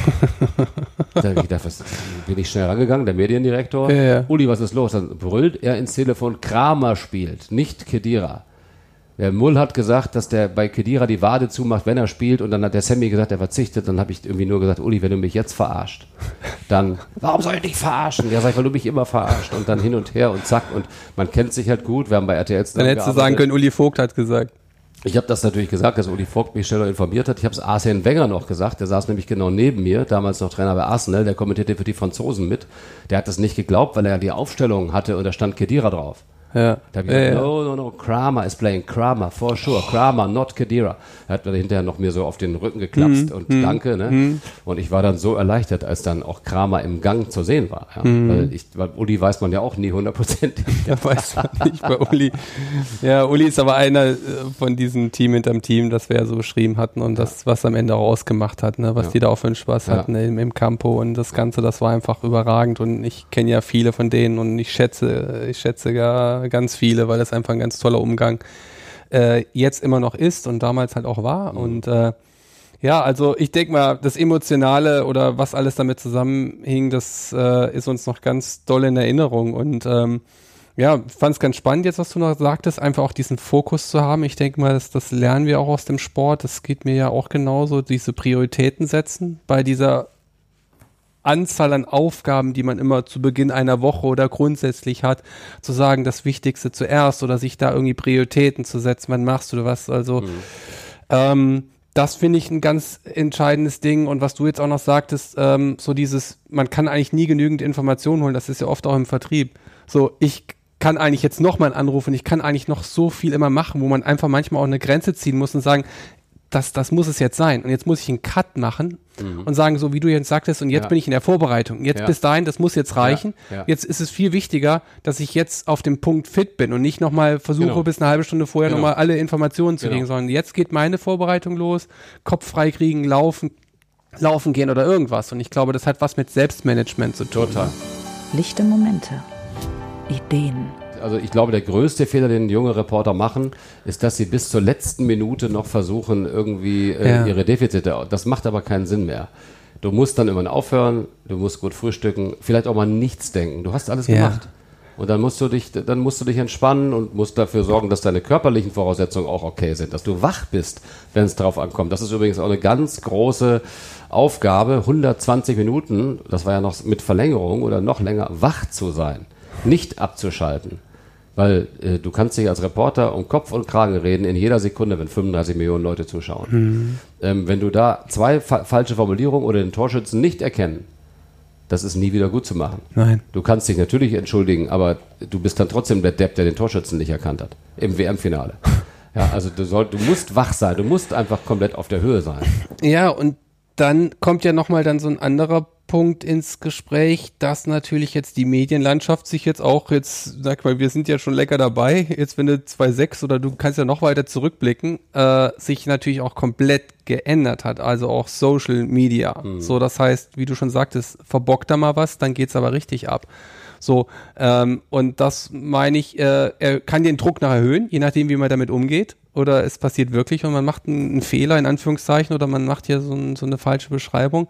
da ich gedacht, was, bin ich schnell rangegangen, der Mediendirektor. Ja, ja. Uli, was ist los? Dann brüllt er ins Telefon, Kramer spielt, nicht Kedira. Der Mull hat gesagt, dass der bei Kedira die Wade zumacht, wenn er spielt. Und dann hat der Sammy gesagt, er verzichtet. Dann habe ich irgendwie nur gesagt, Uli, wenn du mich jetzt verarscht, dann, warum soll ich dich verarschen? Ja, sag ich, weil du mich immer verarscht. Und dann hin und her und zack. Und man kennt sich halt gut. Wir haben bei RTL Dann hättest du sagen können, Uli Vogt hat gesagt. Ich habe das natürlich gesagt, dass Uli Vogt mich schneller informiert hat. Ich habe es Arsene Wenger noch gesagt. Der saß nämlich genau neben mir, damals noch Trainer bei Arsenal. Der kommentierte für die Franzosen mit. Der hat das nicht geglaubt, weil er die Aufstellung hatte und da stand Kedira drauf. Ja. Da habe ich gesagt, ja, no, no, no, Kramer is playing, Kramer, for sure, Kramer, not Kedira. Er hat mir hinterher noch mir so auf den Rücken geklapst mm, und mm, danke, ne? Mm. Und ich war dann so erleichtert, als dann auch Kramer im Gang zu sehen war. Ja? Mhm. Weil, ich, weil Uli weiß man ja auch nie hundertprozentig. Ja, weiß man nicht bei Uli. Ja, Uli ist aber einer äh, von diesem Team hinterm Team, das wir ja so beschrieben hatten und das, was am Ende auch ausgemacht hat, ne? was die da auch für einen Spaß hatten im, im Campo und das Ganze, das war einfach überragend und ich kenne ja viele von denen und ich schätze, ich schätze gar ganz viele, weil das einfach ein ganz toller Umgang äh, jetzt immer noch ist und damals halt auch war. Mhm. Und äh, ja, also ich denke mal, das Emotionale oder was alles damit zusammenhing, das äh, ist uns noch ganz doll in Erinnerung. Und ähm, ja, fand es ganz spannend jetzt, was du noch sagtest, einfach auch diesen Fokus zu haben. Ich denke mal, das, das lernen wir auch aus dem Sport. Das geht mir ja auch genauso, diese Prioritäten setzen bei dieser Anzahl an Aufgaben, die man immer zu Beginn einer Woche oder grundsätzlich hat, zu sagen, das Wichtigste zuerst oder sich da irgendwie Prioritäten zu setzen, wann machst du was? Also mhm. ähm, das finde ich ein ganz entscheidendes Ding. Und was du jetzt auch noch sagtest, ähm, so dieses, man kann eigentlich nie genügend Informationen holen, das ist ja oft auch im Vertrieb. So, ich kann eigentlich jetzt noch mal anrufen, ich kann eigentlich noch so viel immer machen, wo man einfach manchmal auch eine Grenze ziehen muss und sagen, das, das muss es jetzt sein. Und jetzt muss ich einen Cut machen mhm. und sagen, so wie du jetzt sagtest, und jetzt ja. bin ich in der Vorbereitung. Jetzt ja. bis dahin, das muss jetzt reichen. Ja. Jetzt ist es viel wichtiger, dass ich jetzt auf dem Punkt fit bin und nicht nochmal versuche, genau. bis eine halbe Stunde vorher genau. nochmal alle Informationen zu genau. kriegen, sondern jetzt geht meine Vorbereitung los, Kopf frei kriegen, laufen, laufen gehen oder irgendwas. Und ich glaube, das hat was mit Selbstmanagement zu tun. Total. Lichte Momente. Ideen also ich glaube, der größte Fehler, den junge Reporter machen, ist, dass sie bis zur letzten Minute noch versuchen, irgendwie äh, ja. ihre Defizite. Das macht aber keinen Sinn mehr. Du musst dann immer aufhören, du musst gut frühstücken, vielleicht auch mal nichts denken. Du hast alles ja. gemacht. Und dann musst du dich, dann musst du dich entspannen und musst dafür sorgen, dass deine körperlichen Voraussetzungen auch okay sind, dass du wach bist, wenn es drauf ankommt. Das ist übrigens auch eine ganz große Aufgabe, 120 Minuten, das war ja noch mit Verlängerung oder noch länger, wach zu sein, nicht abzuschalten. Weil äh, du kannst dich als Reporter um Kopf und Kragen reden in jeder Sekunde, wenn 35 Millionen Leute zuschauen. Mhm. Ähm, wenn du da zwei fa falsche Formulierungen oder den Torschützen nicht erkennen, das ist nie wieder gut zu machen. Nein. Du kannst dich natürlich entschuldigen, aber du bist dann trotzdem der Depp, der den Torschützen nicht erkannt hat. Im WM-Finale. Ja, also du, soll, du musst wach sein, du musst einfach komplett auf der Höhe sein. Ja, und dann kommt ja nochmal dann so ein anderer Punkt ins Gespräch, dass natürlich jetzt die Medienlandschaft sich jetzt auch jetzt, sag mal, wir sind ja schon lecker dabei, jetzt wenn du 2.6 oder du kannst ja noch weiter zurückblicken, äh, sich natürlich auch komplett geändert hat, also auch Social Media. Mhm. So, das heißt, wie du schon sagtest, verbockt da mal was, dann geht's aber richtig ab. So, ähm, und das meine ich, äh, er kann den Druck noch erhöhen, je nachdem, wie man damit umgeht. Oder es passiert wirklich und man macht einen, einen Fehler in Anführungszeichen oder man macht hier so, ein, so eine falsche Beschreibung.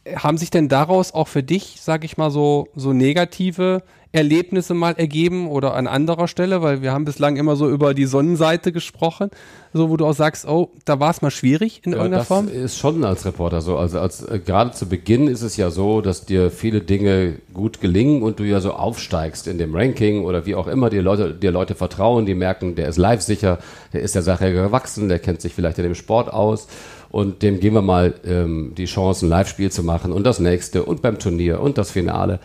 Haben sich denn daraus auch für dich, sag ich mal, so, so negative Erlebnisse mal ergeben oder an anderer Stelle? Weil wir haben bislang immer so über die Sonnenseite gesprochen, so wo du auch sagst, oh, da war es mal schwierig in ja, irgendeiner das Form. Das ist schon als Reporter so. Also als äh, gerade zu Beginn ist es ja so, dass dir viele Dinge gut gelingen und du ja so aufsteigst in dem Ranking oder wie auch immer dir Leute, dir Leute vertrauen, die merken, der ist live sicher, der ist der Sache gewachsen, der kennt sich vielleicht in dem Sport aus und dem geben wir mal ähm, die Chance, ein Live-Spiel zu machen und das nächste und beim Turnier und das Finale.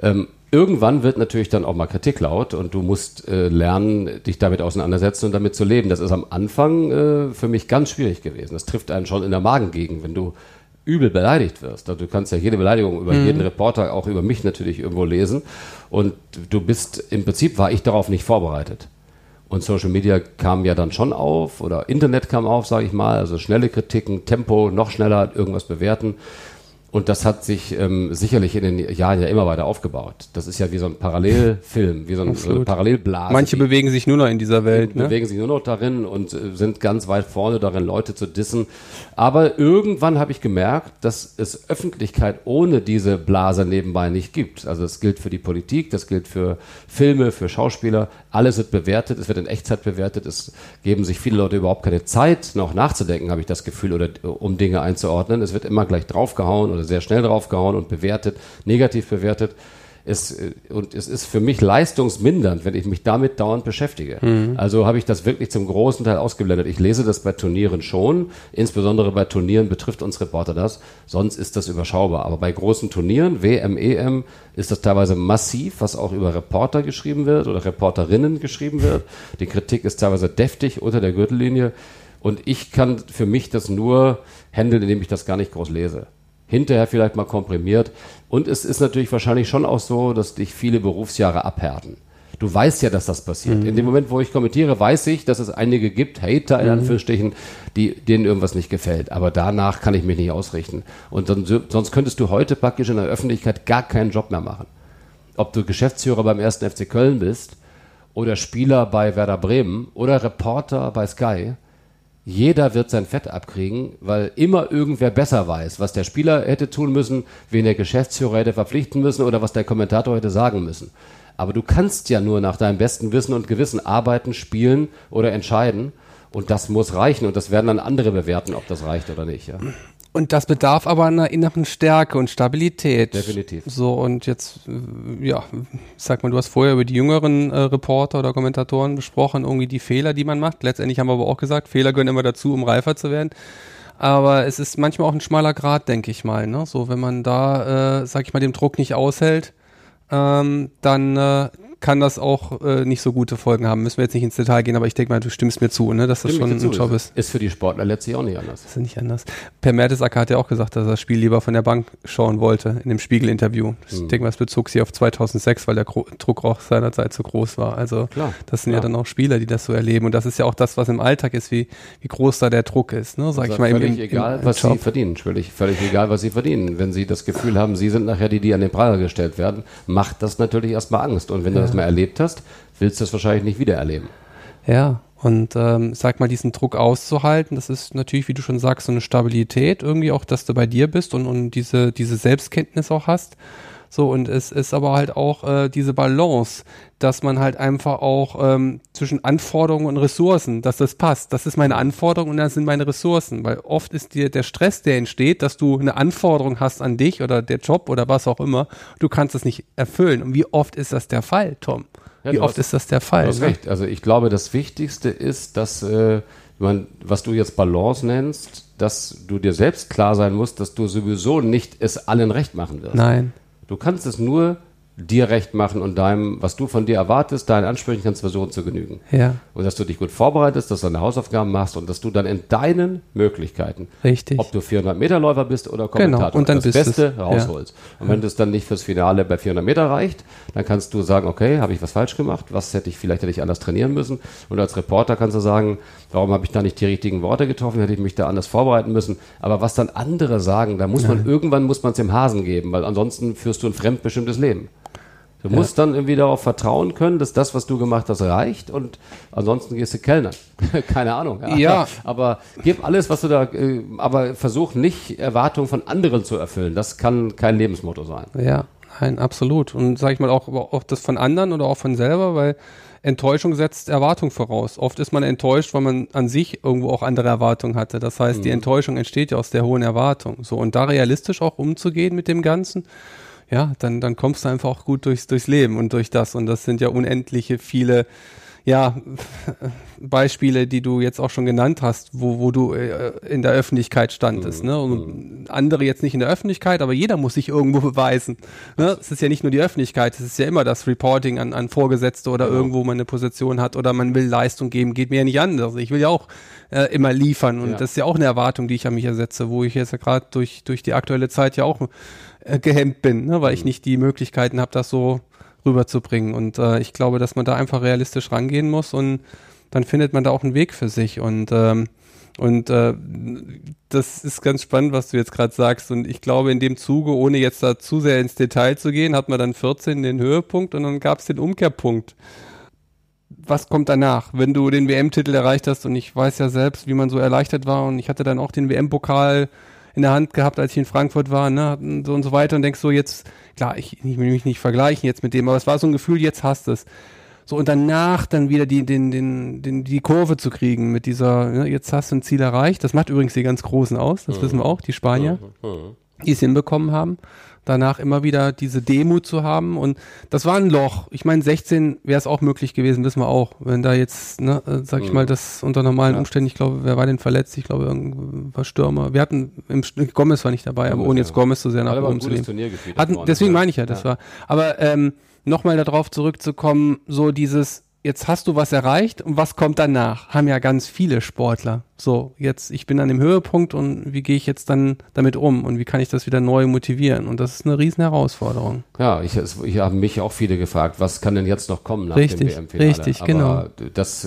Ähm, irgendwann wird natürlich dann auch mal Kritik laut und du musst äh, lernen, dich damit auseinandersetzen und damit zu leben. Das ist am Anfang äh, für mich ganz schwierig gewesen. Das trifft einen schon in der Magengegend, wenn du übel beleidigt wirst. Also du kannst ja jede Beleidigung über mhm. jeden Reporter, auch über mich natürlich irgendwo lesen. Und du bist, im Prinzip war ich darauf nicht vorbereitet. Und Social Media kam ja dann schon auf oder Internet kam auf, sage ich mal, also schnelle Kritiken, Tempo, noch schneller irgendwas bewerten. Und das hat sich ähm, sicherlich in den Jahren ja immer weiter aufgebaut. Das ist ja wie so ein Parallelfilm, wie so, ein, so eine Parallelblase. Manche bewegen sich nur noch in dieser Welt. Ne? Bewegen sich nur noch darin und äh, sind ganz weit vorne darin, Leute zu dissen. Aber irgendwann habe ich gemerkt, dass es Öffentlichkeit ohne diese Blase nebenbei nicht gibt. Also das gilt für die Politik, das gilt für Filme, für Schauspieler. Alles wird bewertet, es wird in Echtzeit bewertet. Es geben sich viele Leute überhaupt keine Zeit, noch nachzudenken, habe ich das Gefühl, oder um Dinge einzuordnen. Es wird immer gleich draufgehauen oder sehr schnell draufgehauen und bewertet, negativ bewertet. Es, äh, und es ist für mich leistungsmindernd, wenn ich mich damit dauernd beschäftige. Mhm. Also habe ich das wirklich zum großen Teil ausgeblendet. Ich lese das bei Turnieren schon, insbesondere bei Turnieren betrifft uns Reporter das, sonst ist das überschaubar. Aber bei großen Turnieren, WM, EM, ist das teilweise massiv, was auch über Reporter geschrieben wird oder Reporterinnen geschrieben wird. Die Kritik ist teilweise deftig unter der Gürtellinie. Und ich kann für mich das nur handeln, indem ich das gar nicht groß lese hinterher vielleicht mal komprimiert. Und es ist natürlich wahrscheinlich schon auch so, dass dich viele Berufsjahre abhärten. Du weißt ja, dass das passiert. Mhm. In dem Moment, wo ich kommentiere, weiß ich, dass es einige gibt, Hater in mhm. Anführungsstrichen, die, denen irgendwas nicht gefällt. Aber danach kann ich mich nicht ausrichten. Und dann, sonst könntest du heute praktisch in der Öffentlichkeit gar keinen Job mehr machen. Ob du Geschäftsführer beim 1. FC Köln bist oder Spieler bei Werder Bremen oder Reporter bei Sky, jeder wird sein Fett abkriegen, weil immer irgendwer besser weiß, was der Spieler hätte tun müssen, wen der Geschäftsführer hätte verpflichten müssen oder was der Kommentator hätte sagen müssen. Aber du kannst ja nur nach deinem besten Wissen und Gewissen arbeiten, spielen oder entscheiden. Und das muss reichen. Und das werden dann andere bewerten, ob das reicht oder nicht. Ja. Und das bedarf aber einer inneren Stärke und Stabilität. Definitiv. So, und jetzt, äh, ja, sag mal, du hast vorher über die jüngeren äh, Reporter oder Kommentatoren besprochen, irgendwie die Fehler, die man macht. Letztendlich haben wir aber auch gesagt, Fehler gehören immer dazu, um reifer zu werden. Aber es ist manchmal auch ein schmaler Grad, denke ich mal. Ne? So, wenn man da, äh, sag ich mal, dem Druck nicht aushält, ähm, dann äh, kann das auch äh, nicht so gute Folgen haben. Müssen wir jetzt nicht ins Detail gehen, aber ich denke mal, du stimmst mir zu, ne, dass das schon ein Job ist. Ist für die Sportler letztlich auch nicht anders. Ist nicht anders. Per Mertesacker hat ja auch gesagt, dass er das Spiel lieber von der Bank schauen wollte in dem Spiegel-Interview. Ich hm. denke mal, es bezog sich auf 2006, weil der Gro Druck auch seinerzeit zu groß war. Also klar, das sind klar. ja dann auch Spieler, die das so erleben. Und das ist ja auch das, was im Alltag ist, wie, wie groß da der Druck ist. Ne? Sag also ich mal, völlig im, egal, im, was Job. sie verdienen. Völlig, völlig egal, was sie verdienen. Wenn sie das Gefühl haben, sie sind nachher die, die an den Pranger gestellt werden, macht das natürlich erstmal Angst. Und wenn ja. das mal erlebt hast, willst du das wahrscheinlich nicht wieder erleben. Ja, und ähm, sag mal, diesen Druck auszuhalten, das ist natürlich, wie du schon sagst, so eine Stabilität irgendwie auch, dass du bei dir bist und, und diese, diese Selbstkenntnis auch hast. So, und es ist aber halt auch äh, diese Balance, dass man halt einfach auch ähm, zwischen Anforderungen und Ressourcen, dass das passt. Das ist meine Anforderung und das sind meine Ressourcen. Weil oft ist dir der Stress, der entsteht, dass du eine Anforderung hast an dich oder der Job oder was auch immer, du kannst es nicht erfüllen. Und wie oft ist das der Fall, Tom? Ja, Wie oft hast, ist das der Fall? Du hast ne? recht. Also ich glaube, das Wichtigste ist, dass äh, man, was du jetzt Balance nennst, dass du dir selbst klar sein musst, dass du sowieso nicht es allen recht machen wirst. Nein. Du kannst es nur dir recht machen und deinem, was du von dir erwartest, deinen Ansprüchen kannst versuchen zu genügen. Ja. Und dass du dich gut vorbereitest, dass du deine Hausaufgaben machst und dass du dann in deinen Möglichkeiten, Richtig. ob du 400 Meter Läufer bist oder. Kommentator, genau. und dann das Beste es. rausholst. Ja. Und wenn ja. das dann nicht fürs Finale bei 400 Meter reicht, dann kannst du sagen, okay, habe ich was falsch gemacht, was hätte ich, vielleicht hätte ich anders trainieren müssen. Und als Reporter kannst du sagen, warum habe ich da nicht die richtigen Worte getroffen, hätte ich mich da anders vorbereiten müssen. Aber was dann andere sagen, da muss man, irgendwann muss man es dem Hasen geben, weil ansonsten führst du ein fremdbestimmtes Leben. Du ja. musst dann irgendwie darauf vertrauen können, dass das, was du gemacht hast, reicht und ansonsten gehst du Kellnern. Keine Ahnung. Ja. ja. Aber gib alles, was du da, äh, aber versuch nicht Erwartungen von anderen zu erfüllen. Das kann kein Lebensmotto sein. Ja, nein, absolut. Und sag ich mal auch, auch das von anderen oder auch von selber, weil Enttäuschung setzt Erwartung voraus. Oft ist man enttäuscht, weil man an sich irgendwo auch andere Erwartungen hatte. Das heißt, mhm. die Enttäuschung entsteht ja aus der hohen Erwartung. So, und da realistisch auch umzugehen mit dem Ganzen ja, dann, dann kommst du einfach auch gut durchs, durchs Leben und durch das. Und das sind ja unendliche viele, ja, Beispiele, die du jetzt auch schon genannt hast, wo, wo du äh, in der Öffentlichkeit standest. Mhm. Ne? Und mhm. andere jetzt nicht in der Öffentlichkeit, aber jeder muss sich irgendwo beweisen. Ne? Es ist ja nicht nur die Öffentlichkeit, es ist ja immer das Reporting an, an Vorgesetzte oder genau. irgendwo man eine Position hat oder man will Leistung geben, geht mir ja nicht anders. Ich will ja auch äh, immer liefern und ja. das ist ja auch eine Erwartung, die ich an mich ersetze, wo ich jetzt ja gerade durch, durch die aktuelle Zeit ja auch äh, gehemmt bin, ne, weil ich mhm. nicht die Möglichkeiten habe, das so rüberzubringen. Und äh, ich glaube, dass man da einfach realistisch rangehen muss und dann findet man da auch einen Weg für sich. Und ähm, und äh, das ist ganz spannend, was du jetzt gerade sagst. Und ich glaube, in dem Zuge, ohne jetzt da zu sehr ins Detail zu gehen, hat man dann 14 den Höhepunkt und dann gab es den Umkehrpunkt. Was kommt danach, wenn du den WM-Titel erreicht hast? Und ich weiß ja selbst, wie man so erleichtert war. Und ich hatte dann auch den WM-Pokal in der Hand gehabt, als ich in Frankfurt war, ne, so und so weiter und denkst so jetzt, klar, ich, ich will mich nicht vergleichen jetzt mit dem, aber es war so ein Gefühl, jetzt hast es. So und danach dann wieder die, den, den, den, die Kurve zu kriegen mit dieser, ne, jetzt hast du ein Ziel erreicht. Das macht übrigens die ganz Großen aus, das mhm. wissen wir auch, die Spanier, mhm. mhm. die es hinbekommen haben danach immer wieder diese Demut zu haben. Und das war ein Loch. Ich meine, 16 wäre es auch möglich gewesen, wissen wir auch. Wenn da jetzt, ne, äh, sag ich mhm. mal, das unter normalen ja. Umständen, ich glaube, wer war denn verletzt? Ich glaube, irgendwas Stürmer. Wir hatten, im, Gomez war nicht dabei, aber ohne jetzt Gomez so sehr nach oben zu nehmen. Hatten, deswegen meine ich ja, das war. Aber ähm, nochmal darauf zurückzukommen, so dieses, jetzt hast du was erreicht und was kommt danach? Haben ja ganz viele Sportler. So, jetzt, ich bin an dem Höhepunkt und wie gehe ich jetzt dann damit um und wie kann ich das wieder neu motivieren? Und das ist eine riesen Herausforderung. Ja, ich, ich habe mich auch viele gefragt, was kann denn jetzt noch kommen nach richtig, dem WM-Finale? Richtig, Aber genau. Das,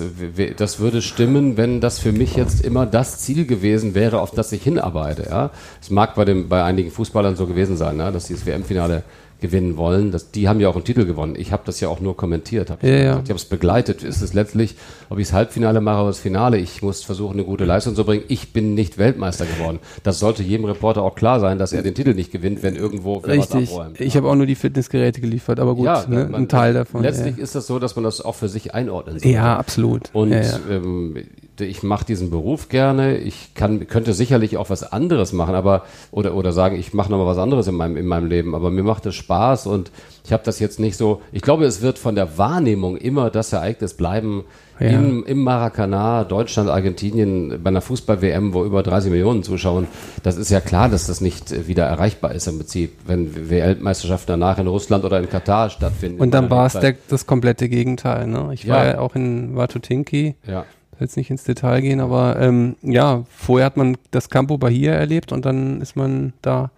das würde stimmen, wenn das für mich jetzt immer das Ziel gewesen wäre, auf das ich hinarbeite. Ja? Es mag bei, dem, bei einigen Fußballern so gewesen sein, ja? dass dieses WM-Finale gewinnen wollen. Das, die haben ja auch einen Titel gewonnen. Ich habe das ja auch nur kommentiert. Hab ich ja, ja. ich habe es begleitet. Ist es letztlich, ob ich das Halbfinale mache oder das Finale, ich muss versuchen, eine gute Leistung zu bringen. Ich bin nicht Weltmeister geworden. Das sollte jedem Reporter auch klar sein, dass er den Titel nicht gewinnt, wenn irgendwo wer Richtig. was abräumt. Ich habe auch nur die Fitnessgeräte geliefert, aber gut, ja, ne? man, ein Teil davon. Letztlich ist das so, dass man das auch für sich einordnen soll. Ja, absolut. Und ähm, ich mache diesen Beruf gerne, ich kann, könnte sicherlich auch was anderes machen, aber oder, oder sagen, ich mache nochmal was anderes in meinem, in meinem Leben, aber mir macht es Spaß und ich habe das jetzt nicht so, ich glaube, es wird von der Wahrnehmung immer das Ereignis bleiben, ja. im, im Maracanã, Deutschland, Argentinien, bei einer Fußball-WM, wo über 30 Millionen zuschauen, das ist ja klar, dass das nicht wieder erreichbar ist im Prinzip, wenn Weltmeisterschaften danach in Russland oder in Katar stattfinden. Und dann war es das komplette Gegenteil. Ne? Ich war ja auch in Watutinki. Ja jetzt nicht ins Detail gehen, aber ähm, ja, vorher hat man das Campo Bahia erlebt und dann ist man da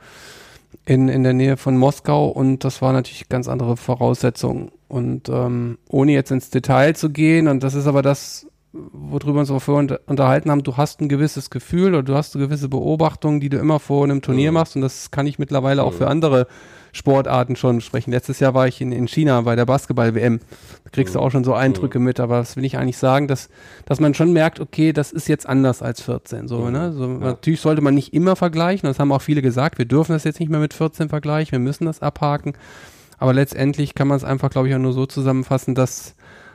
in, in der Nähe von Moskau und das war natürlich ganz andere Voraussetzungen. Und ähm, ohne jetzt ins Detail zu gehen, und das ist aber das, worüber wir uns auch vorher unterhalten haben, du hast ein gewisses Gefühl oder du hast eine gewisse Beobachtung, die du immer vor einem Turnier mhm. machst und das kann ich mittlerweile mhm. auch für andere Sportarten schon sprechen. Letztes Jahr war ich in, in China bei der Basketball-WM. Da kriegst du auch schon so Eindrücke mit, aber was will ich eigentlich sagen, dass, dass man schon merkt, okay, das ist jetzt anders als 14. So, ne? so, ja. Natürlich sollte man nicht immer vergleichen, das haben auch viele gesagt, wir dürfen das jetzt nicht mehr mit 14 vergleichen, wir müssen das abhaken. Aber letztendlich kann man es einfach, glaube ich, auch nur so zusammenfassen, dass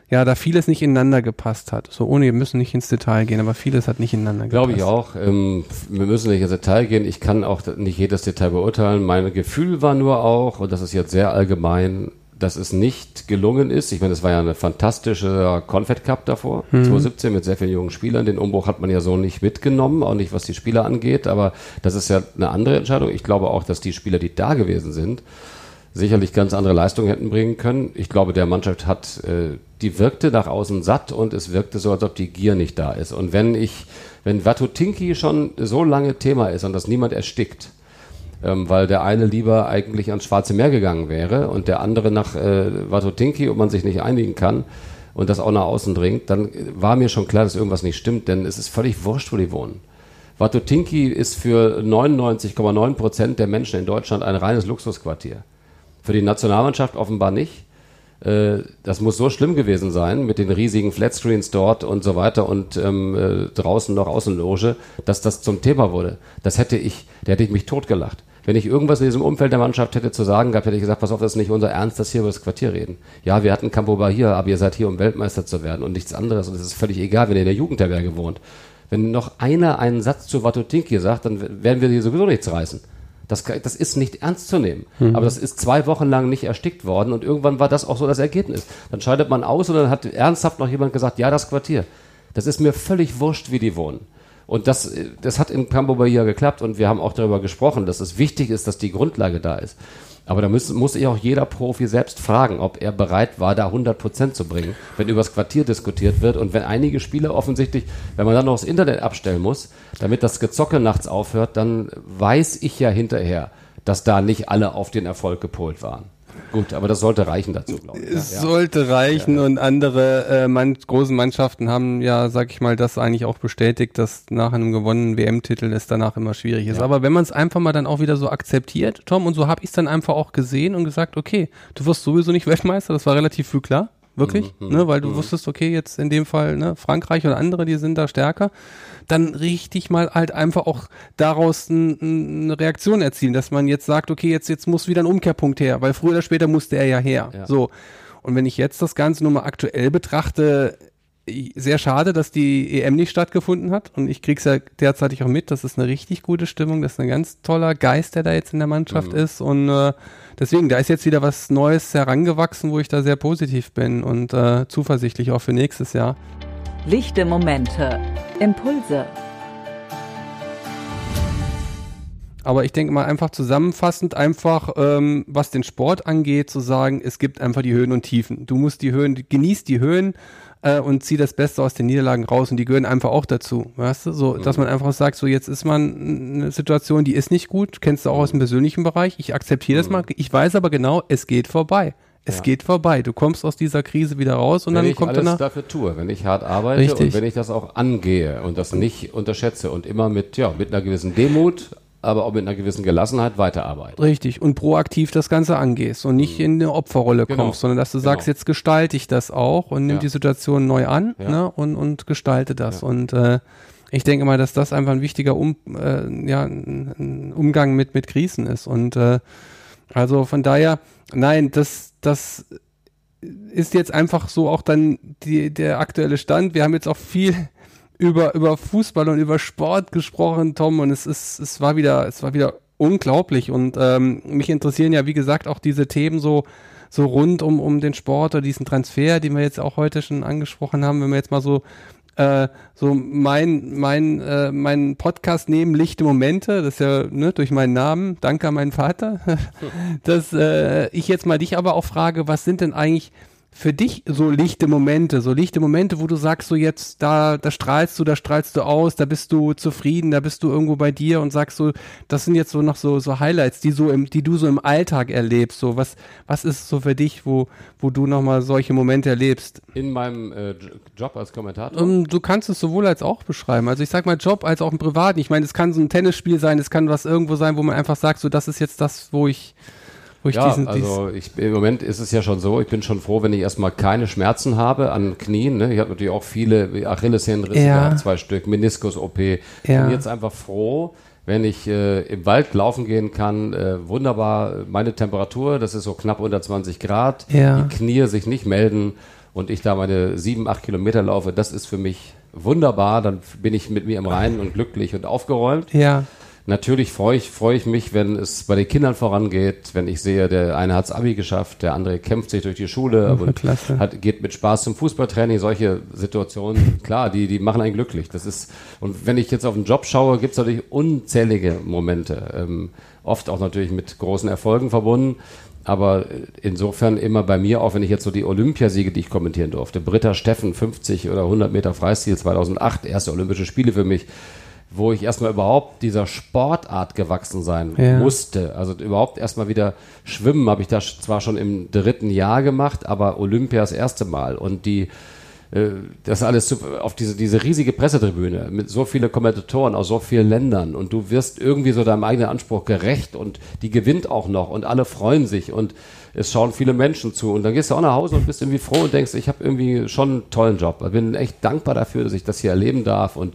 ja, da vieles nicht ineinander gepasst hat. So ohne, wir müssen nicht ins Detail gehen, aber vieles hat nicht ineinander gepasst. Glaube ich auch. Ähm, wir müssen nicht ins Detail gehen. Ich kann auch nicht jedes Detail beurteilen. Mein Gefühl war nur auch, und das ist jetzt sehr allgemein, dass es nicht gelungen ist. Ich meine, es war ja eine fantastische Confed Cup davor, mhm. 2017 mit sehr vielen jungen Spielern. Den Umbruch hat man ja so nicht mitgenommen, auch nicht was die Spieler angeht, aber das ist ja eine andere Entscheidung. Ich glaube auch, dass die Spieler, die da gewesen sind, sicherlich ganz andere Leistungen hätten bringen können. Ich glaube, der Mannschaft hat, äh, die wirkte nach außen satt und es wirkte so, als ob die Gier nicht da ist. Und wenn ich, wenn Watutinki schon so lange Thema ist und das niemand erstickt, ähm, weil der eine lieber eigentlich ans Schwarze Meer gegangen wäre und der andere nach äh, Watotinki und man sich nicht einigen kann und das auch nach außen dringt, dann war mir schon klar, dass irgendwas nicht stimmt, denn es ist völlig wurscht, wo die wohnen. Watotinki ist für 99,9 Prozent der Menschen in Deutschland ein reines Luxusquartier. Für die Nationalmannschaft offenbar nicht. Äh, das muss so schlimm gewesen sein mit den riesigen Flatscreens dort und so weiter und ähm, äh, draußen noch Außenloge, dass das zum Thema wurde. Das hätte ich, da hätte ich mich totgelacht. Wenn ich irgendwas in diesem Umfeld der Mannschaft hätte zu sagen gehabt, hätte ich gesagt, pass auf, das ist nicht unser Ernst, dass hier über das Quartier reden. Ja, wir hatten Campo Bahia, aber ihr seid hier, um Weltmeister zu werden und nichts anderes. Und es ist völlig egal, wenn ihr in der Jugendherberge wohnt. Wenn noch einer einen Satz zu Watutinki sagt, dann werden wir hier sowieso nichts reißen. Das, das ist nicht ernst zu nehmen. Mhm. Aber das ist zwei Wochen lang nicht erstickt worden und irgendwann war das auch so das Ergebnis. Dann scheidet man aus und dann hat ernsthaft noch jemand gesagt, ja, das Quartier. Das ist mir völlig wurscht, wie die wohnen. Und das, das hat in Campo Bahia geklappt und wir haben auch darüber gesprochen, dass es wichtig ist, dass die Grundlage da ist. Aber da muss, muss sich auch jeder Profi selbst fragen, ob er bereit war, da 100 Prozent zu bringen, wenn über das Quartier diskutiert wird und wenn einige Spieler offensichtlich, wenn man dann noch das Internet abstellen muss, damit das Gezocke nachts aufhört, dann weiß ich ja hinterher, dass da nicht alle auf den Erfolg gepolt waren. Gut, aber das sollte reichen dazu, glaube ich. Es ja, sollte reichen ja. und andere äh, man, großen Mannschaften haben ja, sag ich mal, das eigentlich auch bestätigt, dass nach einem gewonnenen WM-Titel es danach immer schwierig ist. Aber wenn man es einfach mal dann auch wieder so akzeptiert, Tom, und so habe ich es dann einfach auch gesehen und gesagt, okay, du wirst sowieso nicht Weltmeister, das war relativ früh klar wirklich, mhm, ne, weil du mhm. wusstest, okay, jetzt in dem Fall, ne, Frankreich und andere, die sind da stärker, dann richtig mal halt einfach auch daraus ein, eine Reaktion erzielen, dass man jetzt sagt, okay, jetzt, jetzt muss wieder ein Umkehrpunkt her, weil früher oder später musste er ja her. Ja. So. Und wenn ich jetzt das Ganze nur mal aktuell betrachte, sehr schade, dass die EM nicht stattgefunden hat. Und ich krieg's ja derzeitig auch mit. Das ist eine richtig gute Stimmung. Das ist ein ganz toller Geist, der da jetzt in der Mannschaft mhm. ist. Und äh, deswegen, da ist jetzt wieder was Neues herangewachsen, wo ich da sehr positiv bin und äh, zuversichtlich auch für nächstes Jahr. Lichte Momente, Impulse. Aber ich denke mal einfach zusammenfassend, einfach ähm, was den Sport angeht, zu sagen, es gibt einfach die Höhen und Tiefen. Du musst die Höhen, genießt die Höhen äh, und zieh das Beste aus den Niederlagen raus und die gehören einfach auch dazu, weißt du? So, dass man einfach sagt, so jetzt ist man eine Situation, die ist nicht gut, kennst du auch aus dem persönlichen Bereich, ich akzeptiere das mal, ich weiß aber genau, es geht vorbei. Es ja. geht vorbei. Du kommst aus dieser Krise wieder raus und wenn dann kommt ich alles dafür tue, wenn ich hart arbeite Richtig. und wenn ich das auch angehe und das nicht unterschätze und immer mit ja mit einer gewissen Demut, aber auch mit einer gewissen Gelassenheit weiterarbeiten. Richtig. Und proaktiv das Ganze angehst und nicht mhm. in eine Opferrolle genau. kommst, sondern dass du sagst, genau. jetzt gestalte ich das auch und nimm ja. die Situation neu an ja. ne, und, und gestalte das. Ja. Und äh, ich denke mal, dass das einfach ein wichtiger um, äh, ja, ein Umgang mit, mit Krisen ist. Und äh, also von daher, nein, das, das ist jetzt einfach so auch dann die, der aktuelle Stand. Wir haben jetzt auch viel über, über Fußball und über Sport gesprochen, Tom, und es ist, es war wieder, es war wieder unglaublich. Und ähm, mich interessieren ja, wie gesagt, auch diese Themen so, so rund um, um den Sport oder diesen Transfer, den wir jetzt auch heute schon angesprochen haben, wenn wir jetzt mal so äh, so mein mein äh, mein Podcast nehmen lichte Momente das ist ja ne, durch meinen Namen. Danke an meinen Vater. Dass äh, ich jetzt mal dich aber auch frage was sind denn eigentlich für dich so lichte Momente, so lichte Momente, wo du sagst, so jetzt, da, da strahlst du, da strahlst du aus, da bist du zufrieden, da bist du irgendwo bei dir und sagst so, das sind jetzt so noch so, so Highlights, die so im, die du so im Alltag erlebst, so, was, was ist so für dich, wo, wo du nochmal solche Momente erlebst? In meinem äh, Job als Kommentator? Um, ähm, du kannst es sowohl als auch beschreiben, also ich sag mal Job als auch im Privaten, ich meine, es kann so ein Tennisspiel sein, es kann was irgendwo sein, wo man einfach sagt, so, das ist jetzt das, wo ich, wo ich ja, diesen, also ich, im Moment ist es ja schon so, ich bin schon froh, wenn ich erstmal keine Schmerzen habe an Knien. Ne? Ich habe natürlich auch viele Achillessehnenrisse ja. gehabt, zwei Stück, Meniskus-OP. Ja. Bin jetzt einfach froh, wenn ich äh, im Wald laufen gehen kann, äh, wunderbar meine Temperatur, das ist so knapp unter 20 Grad, ja. die Knie sich nicht melden und ich da meine sieben, acht Kilometer laufe, das ist für mich wunderbar, dann bin ich mit mir im Reinen und glücklich und aufgeräumt. Ja. Natürlich freue ich, freue ich mich, wenn es bei den Kindern vorangeht, wenn ich sehe, der eine hat's Abi geschafft, der andere kämpft sich durch die Schule und hat, geht mit Spaß zum Fußballtraining. Solche Situationen, klar, die, die machen einen glücklich. Das ist, und wenn ich jetzt auf den Job schaue, gibt's natürlich unzählige Momente. Ähm, oft auch natürlich mit großen Erfolgen verbunden. Aber insofern immer bei mir, auch wenn ich jetzt so die Olympiasiege, die ich kommentieren durfte, Britta Steffen, 50 oder 100 Meter Freistil 2008, erste Olympische Spiele für mich, wo ich erstmal überhaupt dieser Sportart gewachsen sein Ja. musste. Also überhaupt erstmal wieder schwimmen habe ich das zwar schon im dritten Jahr gemacht, aber Olympia das erste Mal. Und die, äh, das alles zu, auf diese, diese riesige Pressetribüne mit so viele Kommentatoren aus so vielen Ländern und du wirst irgendwie so deinem eigenen Anspruch gerecht und die gewinnt auch noch und alle freuen sich und es schauen viele Menschen zu und dann gehst du auch nach Hause und bist irgendwie froh und denkst, ich habe irgendwie schon einen tollen Job. Ich bin echt dankbar dafür, dass ich das hier erleben darf und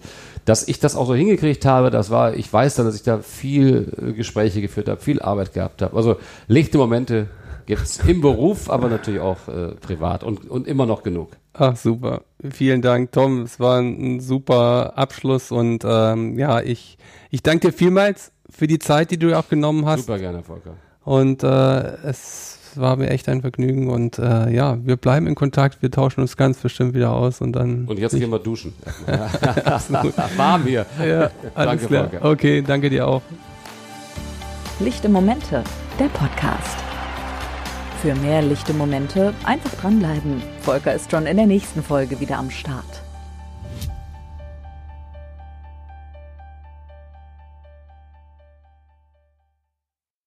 dass ich das auch so hingekriegt habe, das war, ich weiß dann, dass ich da viel äh, Gespräche geführt habe, viel Arbeit gehabt habe. Also lichte Momente gibt's im Beruf, aber natürlich auch äh, privat und, und immer noch genug. Ach, super. Vielen Dank, Tom. Es war ein, ein super Abschluss und ähm, ja, ich, ich danke dir vielmals für die Zeit, die du auch genommen hast. Super gerne, Volker. Und äh, es war mir echt ein Vergnügen und äh, ja, wir bleiben in Kontakt, wir tauschen uns ganz bestimmt wieder aus und dann. Und jetzt gehen wir duschen. Warm hier. ja, alles Danke, klar. Volker. Okay, danke dir auch. Lichte Momente, der Podcast. Für mehr lichte Momente einfach dranbleiben. Volker ist schon in der nächsten Folge wieder am Start.